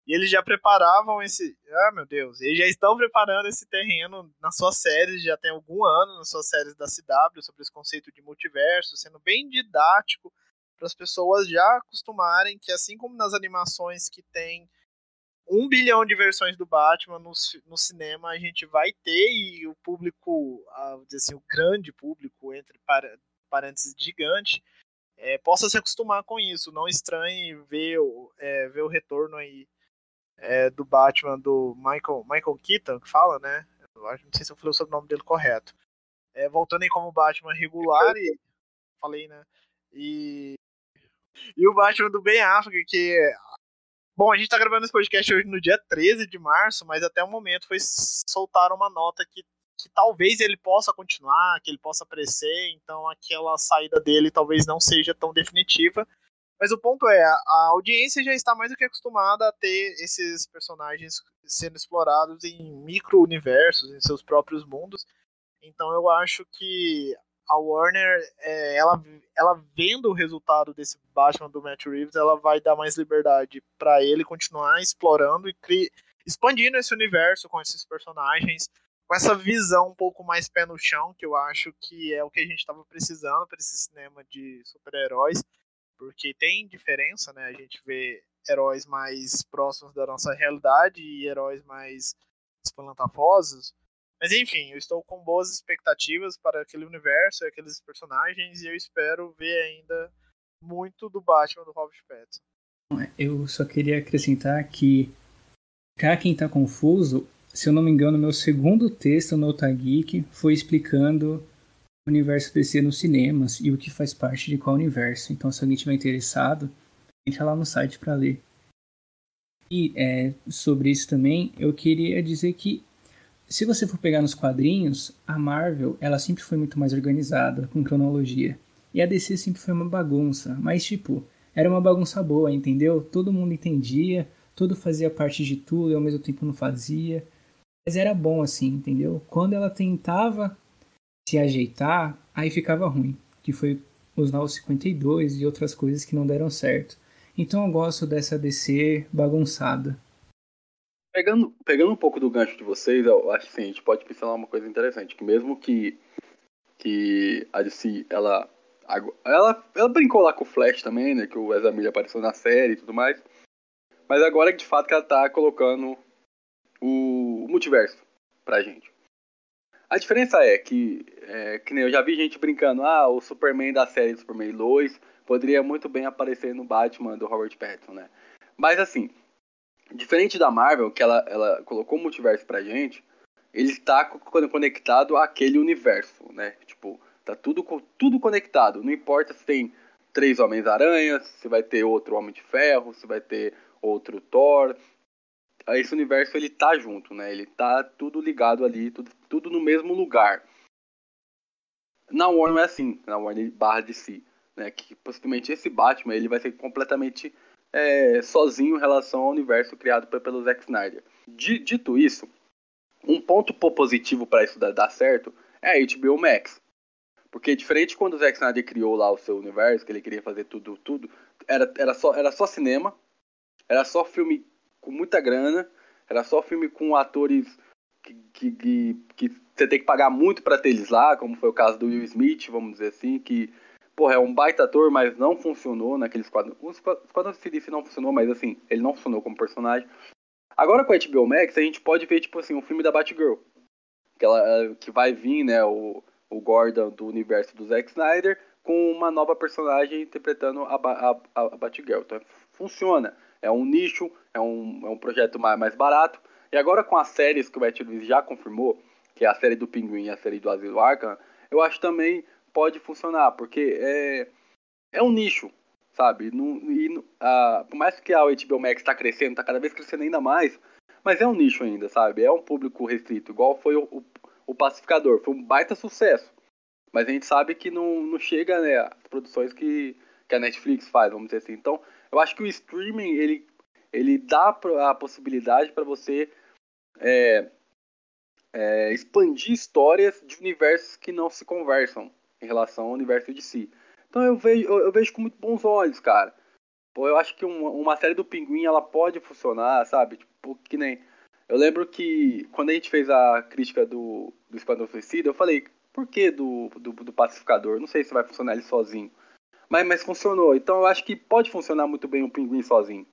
e eles já preparavam esse. Ah, meu Deus. Eles já estão preparando esse terreno nas suas séries, já tem algum ano nas suas séries da CW, sobre esse conceito de multiverso, sendo bem didático para as pessoas já acostumarem que, assim como nas animações que tem um bilhão de versões do Batman no, no cinema, a gente vai ter, e o público, assim, o grande público, entre parênteses gigante, é, possa se acostumar com isso. Não estranhe ver, é, ver o retorno aí é, do Batman do Michael, Michael Keaton, que fala, né? Eu acho, não sei se eu falei o sobrenome dele correto. É, voltando aí como Batman regular e. Falei, né? E. E o Batman do Ben Affleck, que. Bom, a gente tá gravando esse podcast hoje no dia 13 de março, mas até o momento foi soltar uma nota que, que talvez ele possa continuar, que ele possa aparecer, então aquela saída dele talvez não seja tão definitiva. Mas o ponto é, a audiência já está mais do que acostumada a ter esses personagens sendo explorados em micro-universos, em seus próprios mundos. Então eu acho que a Warner, é, ela, ela vendo o resultado desse Batman do Matt Reeves, ela vai dar mais liberdade para ele continuar explorando e expandindo esse universo com esses personagens, com essa visão um pouco mais pé no chão, que eu acho que é o que a gente estava precisando para esse cinema de super-heróis porque tem diferença, né? A gente vê heróis mais próximos da nossa realidade e heróis mais espantafosos. Mas enfim, eu estou com boas expectativas para aquele universo e aqueles personagens e eu espero ver ainda muito do Batman do Robert Pattinson. Eu só queria acrescentar que, para quem está confuso, se eu não me engano, meu segundo texto no Otageek foi explicando universo DC nos cinemas e o que faz parte de qual universo. Então, se alguém estiver interessado, entra lá no site para ler. E é, sobre isso também, eu queria dizer que se você for pegar nos quadrinhos, a Marvel ela sempre foi muito mais organizada, com cronologia. E a DC sempre foi uma bagunça, mas tipo, era uma bagunça boa, entendeu? Todo mundo entendia, tudo fazia parte de tudo e ao mesmo tempo não fazia. Mas era bom assim, entendeu? Quando ela tentava se ajeitar, aí ficava ruim. Que foi os 952 e outras coisas que não deram certo. Então eu gosto dessa DC bagunçada. Pegando, pegando um pouco do gancho de vocês, eu acho que a gente pode pincelar uma coisa interessante, que mesmo que, que a DC, ela, ela, ela brincou lá com o Flash também, né, que o Ezra Miller apareceu na série e tudo mais, mas agora de fato que ela tá colocando o, multiverso pra gente. A diferença é que, é, que nem eu já vi gente brincando, ah, o Superman da série Superman 2 poderia muito bem aparecer no Batman do Robert Pattinson, né? Mas assim, diferente da Marvel, que ela, ela colocou o multiverso pra gente, ele está conectado àquele universo, né? Tipo, tá tudo, tudo conectado. Não importa se tem três Homens-Aranhas, se vai ter outro Homem de Ferro, se vai ter outro Thor. Esse universo ele tá junto, né? Ele tá tudo ligado ali, tudo, tudo no mesmo lugar. Na Warner é assim, na Warner barra de si, né? Que possivelmente esse Batman ele vai ser completamente é, sozinho em relação ao universo criado pelo Zack Snyder. Dito isso, um ponto positivo para isso dar, dar certo é a HBO Max. Porque diferente quando o Zack Snyder criou lá o seu universo, que ele queria fazer tudo, tudo, era, era, só, era só cinema, era só filme com muita grana, era só filme com atores que, que, que, que você tem que pagar muito para ter eles lá, como foi o caso do Will Smith, vamos dizer assim, que porra, é um baita ator, mas não funcionou naquele esquadrão. O esquadrão Suicida não funcionou, mas assim, ele não funcionou como personagem. Agora com a HBO Max, a gente pode ver, tipo assim, um filme da Batgirl. Que, ela, que vai vir, né, o, o Gordon do universo do Zack Snyder com uma nova personagem interpretando a, a, a Batgirl. Então funciona. É um nicho, é um, é um projeto mais, mais barato. E agora com as séries que o Matt Reeves já confirmou, que é a série do Pinguim e a série do Asilo Arkham, eu acho também pode funcionar, porque é, é um nicho, sabe? E, a, por mais que a HBO Max está crescendo, está cada vez crescendo ainda mais, mas é um nicho ainda, sabe? É um público restrito, igual foi o, o, o Pacificador. Foi um baita sucesso. Mas a gente sabe que não, não chega né, as produções que, que a Netflix faz, vamos dizer assim. Então, eu acho que o streaming, ele, ele dá a possibilidade para você é, é, expandir histórias de universos que não se conversam em relação ao universo de si. Então eu vejo, eu, eu vejo com muito bons olhos, cara. Pô, eu acho que uma, uma, série do Pinguim ela pode funcionar, sabe? Tipo, que nem. Eu lembro que quando a gente fez a crítica do, do Esquadrão Suicida, eu falei, por que do, do, do, Pacificador? Não sei se vai funcionar ele sozinho. Mas, mas funcionou. Então eu acho que pode funcionar muito bem o Pinguim sozinho.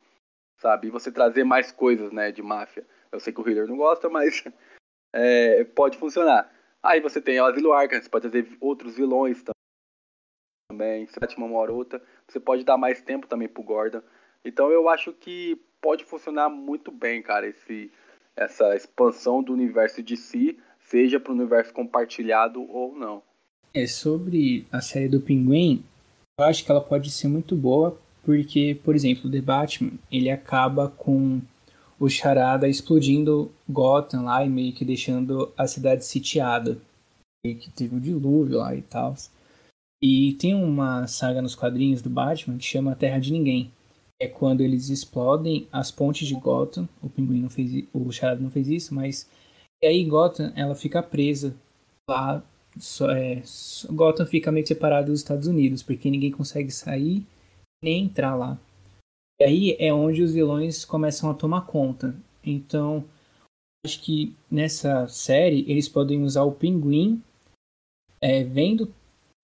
Sabe? E você trazer mais coisas, né, de máfia. Eu sei que o Hitler não gosta, mas é, pode funcionar. Aí você tem o Asilo Arkham, você pode trazer outros vilões também, sétima uma hora outra. Você pode dar mais tempo também pro Gordon. Então eu acho que pode funcionar muito bem, cara, esse, essa expansão do universo de si, seja para o universo compartilhado ou não. É sobre a série do Pinguim, eu acho que ela pode ser muito boa, porque, por exemplo, The Batman, ele acaba com o Charada explodindo Gotham lá e meio que deixando a cidade sitiada. E que teve o um dilúvio lá e tal. E tem uma saga nos quadrinhos do Batman que chama Terra de Ninguém. É quando eles explodem as pontes de Gotham. O Pinguim não fez o Charada não fez isso, mas e aí Gotham ela fica presa lá. Só, é, Gotham fica meio separado dos Estados Unidos, porque ninguém consegue sair nem entrar lá. E aí é onde os vilões começam a tomar conta. Então, acho que nessa série eles podem usar o pinguim é, vendo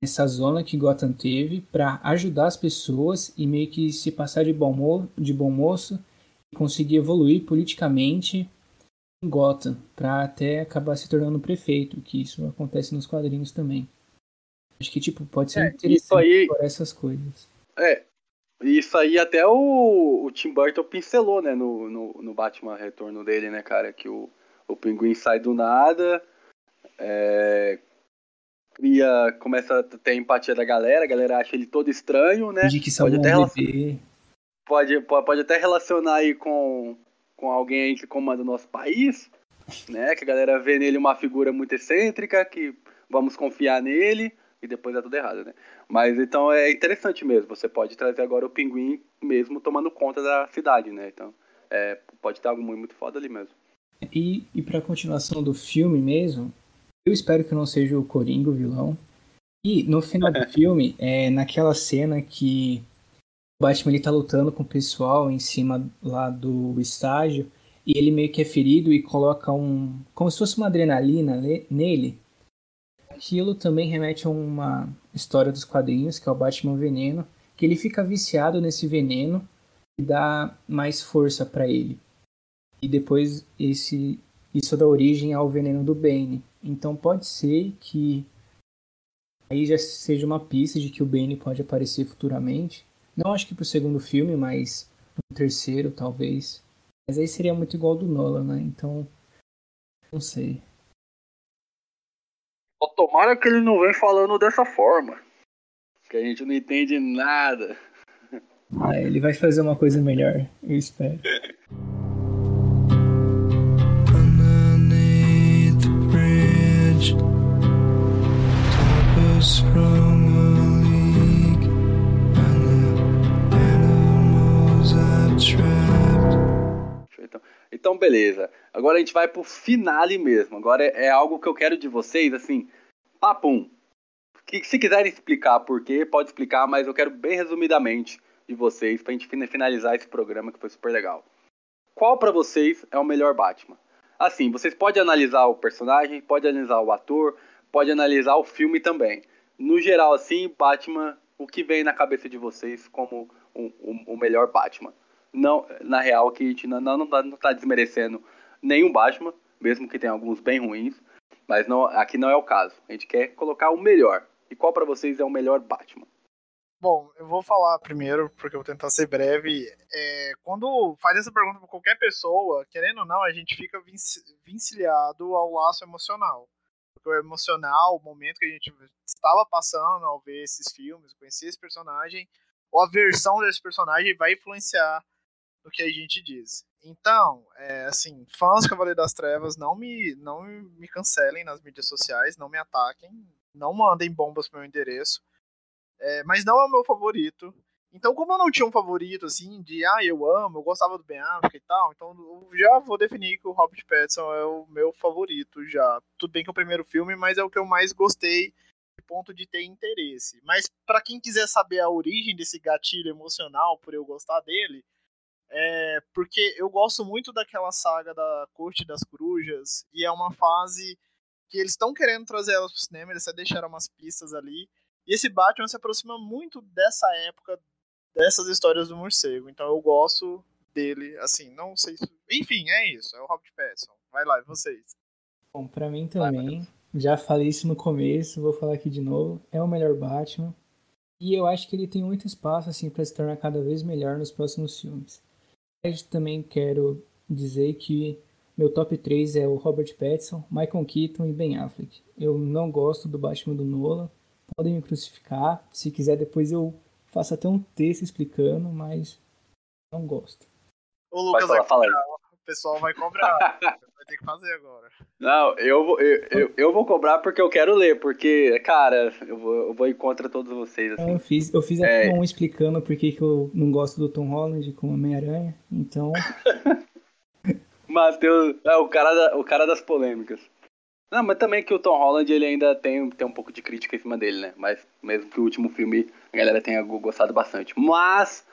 essa zona que Gotham teve para ajudar as pessoas e meio que se passar de bom, de bom moço e conseguir evoluir politicamente em Gotham para até acabar se tornando prefeito, que isso acontece nos quadrinhos também. Acho que tipo pode ser é, interessante aí, por essas coisas. É, isso aí até o, o Tim Burton pincelou, né, no, no, no, Batman Retorno dele, né, cara? Que o, o pinguim sai do nada, é, cria, começa a ter empatia da galera, a galera acha ele todo estranho, né? De que pode até, relacion... pode, pode, pode até relacionar aí com, com alguém aí que comanda o nosso país, né? Que a galera vê nele uma figura muito excêntrica, que vamos confiar nele e depois é tudo errado, né? Mas então é interessante mesmo. Você pode trazer agora o pinguim mesmo tomando conta da cidade, né? Então é, pode ter algo muito, muito foda ali mesmo. E, e pra continuação do filme mesmo, eu espero que não seja o Coringa o vilão. E no final do filme, é naquela cena que Batman ele tá lutando com o pessoal em cima lá do estágio e ele meio que é ferido e coloca um. como se fosse uma adrenalina nele. Aquilo também remete a uma história dos quadrinhos, que é o Batman Veneno, que ele fica viciado nesse veneno e dá mais força para ele. E depois esse isso dá origem ao veneno do Bane. Então pode ser que aí já seja uma pista de que o Bane pode aparecer futuramente. Não acho que pro segundo filme, mas no terceiro talvez. Mas aí seria muito igual do Nolan, né? Então não sei. Tomara que ele não vem falando dessa forma. Que a gente não entende nada. Ah, ele vai fazer uma coisa melhor, eu espero. Então, beleza. Agora a gente vai pro finale mesmo. Agora é, é algo que eu quero de vocês, assim, papum. Que, se quiserem explicar por quê, pode explicar, mas eu quero bem resumidamente de vocês pra gente finalizar esse programa que foi super legal. Qual para vocês é o melhor Batman? Assim, vocês podem analisar o personagem, pode analisar o ator, pode analisar o filme também. No geral, assim, Batman, o que vem na cabeça de vocês como o, o, o melhor Batman? Não, na real, que não, não, não tá desmerecendo nenhum Batman, mesmo que tenha alguns bem ruins, mas não, aqui não é o caso. A gente quer colocar o melhor. E qual para vocês é o melhor Batman? Bom, eu vou falar primeiro, porque eu vou tentar ser breve. É, quando faz essa pergunta para qualquer pessoa, querendo ou não, a gente fica vincilhado ao laço emocional. Porque o emocional, o momento que a gente estava passando ao ver esses filmes, conhecer esse personagem, ou a versão desse personagem vai influenciar no que a gente diz. Então, é, assim, fãs Cavaleiro das Trevas, não me, não me cancelem nas mídias sociais, não me ataquem, não mandem bombas pro meu endereço. É, mas não é o meu favorito. Então, como eu não tinha um favorito, assim, de, ah, eu amo, eu gostava do Ben Affleck e tal, então eu já vou definir que o Robert Pattinson é o meu favorito já. Tudo bem que é o primeiro filme, mas é o que eu mais gostei, ponto de ter interesse. Mas para quem quiser saber a origem desse gatilho emocional por eu gostar dele, é porque eu gosto muito daquela saga da Corte das Corujas, e é uma fase que eles estão querendo trazer elas pro cinema, eles até deixaram umas pistas ali, e esse Batman se aproxima muito dessa época, dessas histórias do morcego. Então eu gosto dele, assim, não sei se... Enfim, é isso, é o Robert Pattinson. Vai lá, e vocês? Bom, pra mim também, já falei isso no começo, vou falar aqui de novo, é o melhor Batman. E eu acho que ele tem muito espaço, assim, para se tornar cada vez melhor nos próximos filmes. Também quero dizer que meu top 3 é o Robert Pattinson, Michael Keaton e Ben Affleck. Eu não gosto do Batman do Nolan, podem me crucificar. Se quiser, depois eu faço até um texto explicando, mas não gosto. O Lucas vai, falar, vai cobrar, o pessoal vai cobrar. ter que fazer agora. Não, eu vou, eu, eu, eu, vou cobrar porque eu quero ler, porque, cara, eu vou, eu vou ir contra todos vocês. Assim. Eu fiz, eu fiz é... um explicando por que eu não gosto do Tom Holland como Homem-Aranha, então. Matheus, é o cara, da, o cara das polêmicas. Não, mas também que o Tom Holland ele ainda tem, tem um pouco de crítica em cima dele, né? Mas mesmo que o último filme a galera tenha gostado bastante. Mas,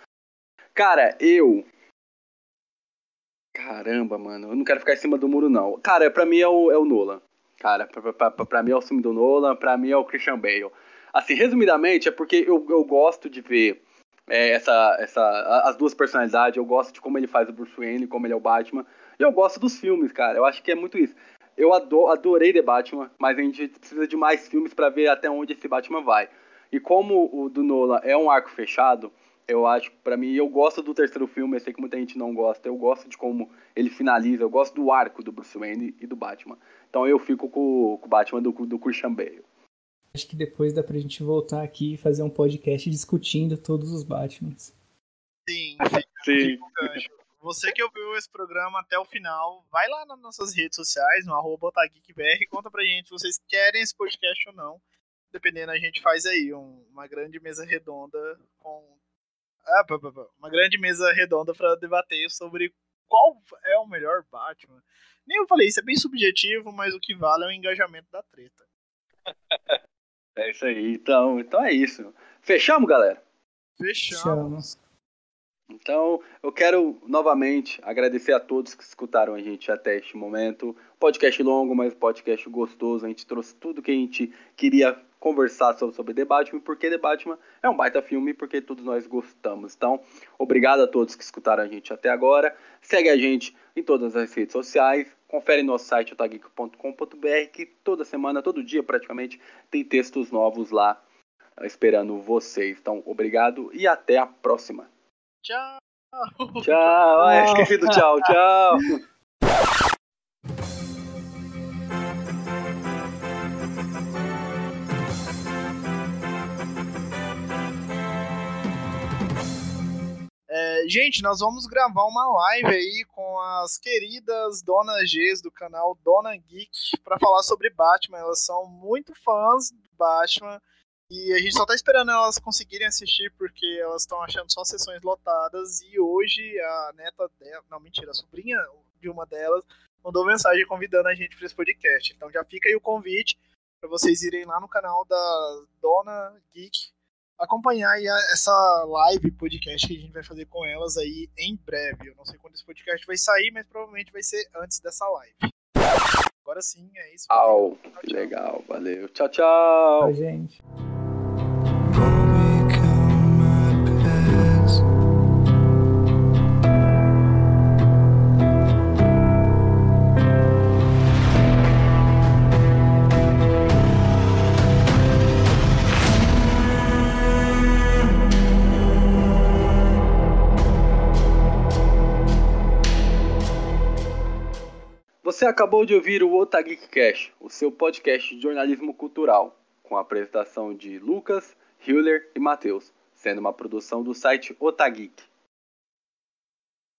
cara, eu. Caramba, mano, eu não quero ficar em cima do muro, não. Cara, pra mim é o, é o Nolan. Cara, pra, pra, pra, pra mim é o filme do Nolan, pra mim é o Christian Bale. Assim, resumidamente, é porque eu, eu gosto de ver é, essa, essa, as duas personalidades, eu gosto de como ele faz o Bruce Wayne, como ele é o Batman. E eu gosto dos filmes, cara. Eu acho que é muito isso. Eu adorei The Batman, mas a gente precisa de mais filmes para ver até onde esse Batman vai. E como o do Nolan é um arco fechado, eu acho, para mim, eu gosto do terceiro filme, eu sei que muita gente não gosta, eu gosto de como ele finaliza, eu gosto do arco do Bruce Wayne e do Batman. Então eu fico com, com o Batman do, do Christian Bale. Acho que depois dá pra gente voltar aqui e fazer um podcast discutindo todos os Batmans. Sim, sim. sim. Você que ouviu esse programa até o final, vai lá nas nossas redes sociais, no arroba otageekbr, conta pra gente se vocês querem esse podcast ou não. Dependendo, a gente faz aí um, uma grande mesa redonda com. Ah, uma grande mesa redonda para debater sobre qual é o melhor Batman. Nem eu falei, isso é bem subjetivo, mas o que vale é o engajamento da treta. É isso aí. Então, então é isso. Fechamos, galera? Fechamos. Então, eu quero novamente agradecer a todos que escutaram a gente até este momento. Podcast longo, mas podcast gostoso. A gente trouxe tudo que a gente queria conversar sobre, sobre The Batman, porque The Batman é um baita filme, porque todos nós gostamos. Então, obrigado a todos que escutaram a gente até agora. Segue a gente em todas as redes sociais. Confere nosso site otageek.com.br, que toda semana, todo dia praticamente, tem textos novos lá esperando vocês. Então, obrigado e até a próxima. Tchau. Tchau. Ah, esqueci do tchau. Tchau. gente, nós vamos gravar uma live aí com as queridas Donas Gs do canal Dona Geek para falar sobre Batman. Elas são muito fãs do Batman e a gente só tá esperando elas conseguirem assistir porque elas estão achando só sessões lotadas. E hoje a neta dela, não, mentira, a sobrinha de uma delas mandou mensagem convidando a gente para esse podcast. Então já fica aí o convite para vocês irem lá no canal da Dona Geek acompanhar aí essa live podcast que a gente vai fazer com elas aí em breve. Eu não sei quando esse podcast vai sair, mas provavelmente vai ser antes dessa live. Agora sim, é isso. Au, que legal, valeu. Tchau, tchau. Tchau, gente. Você acabou de ouvir o Otageek Cash, o seu podcast de jornalismo cultural, com a apresentação de Lucas, Hiller e Matheus, sendo uma produção do site Otageek.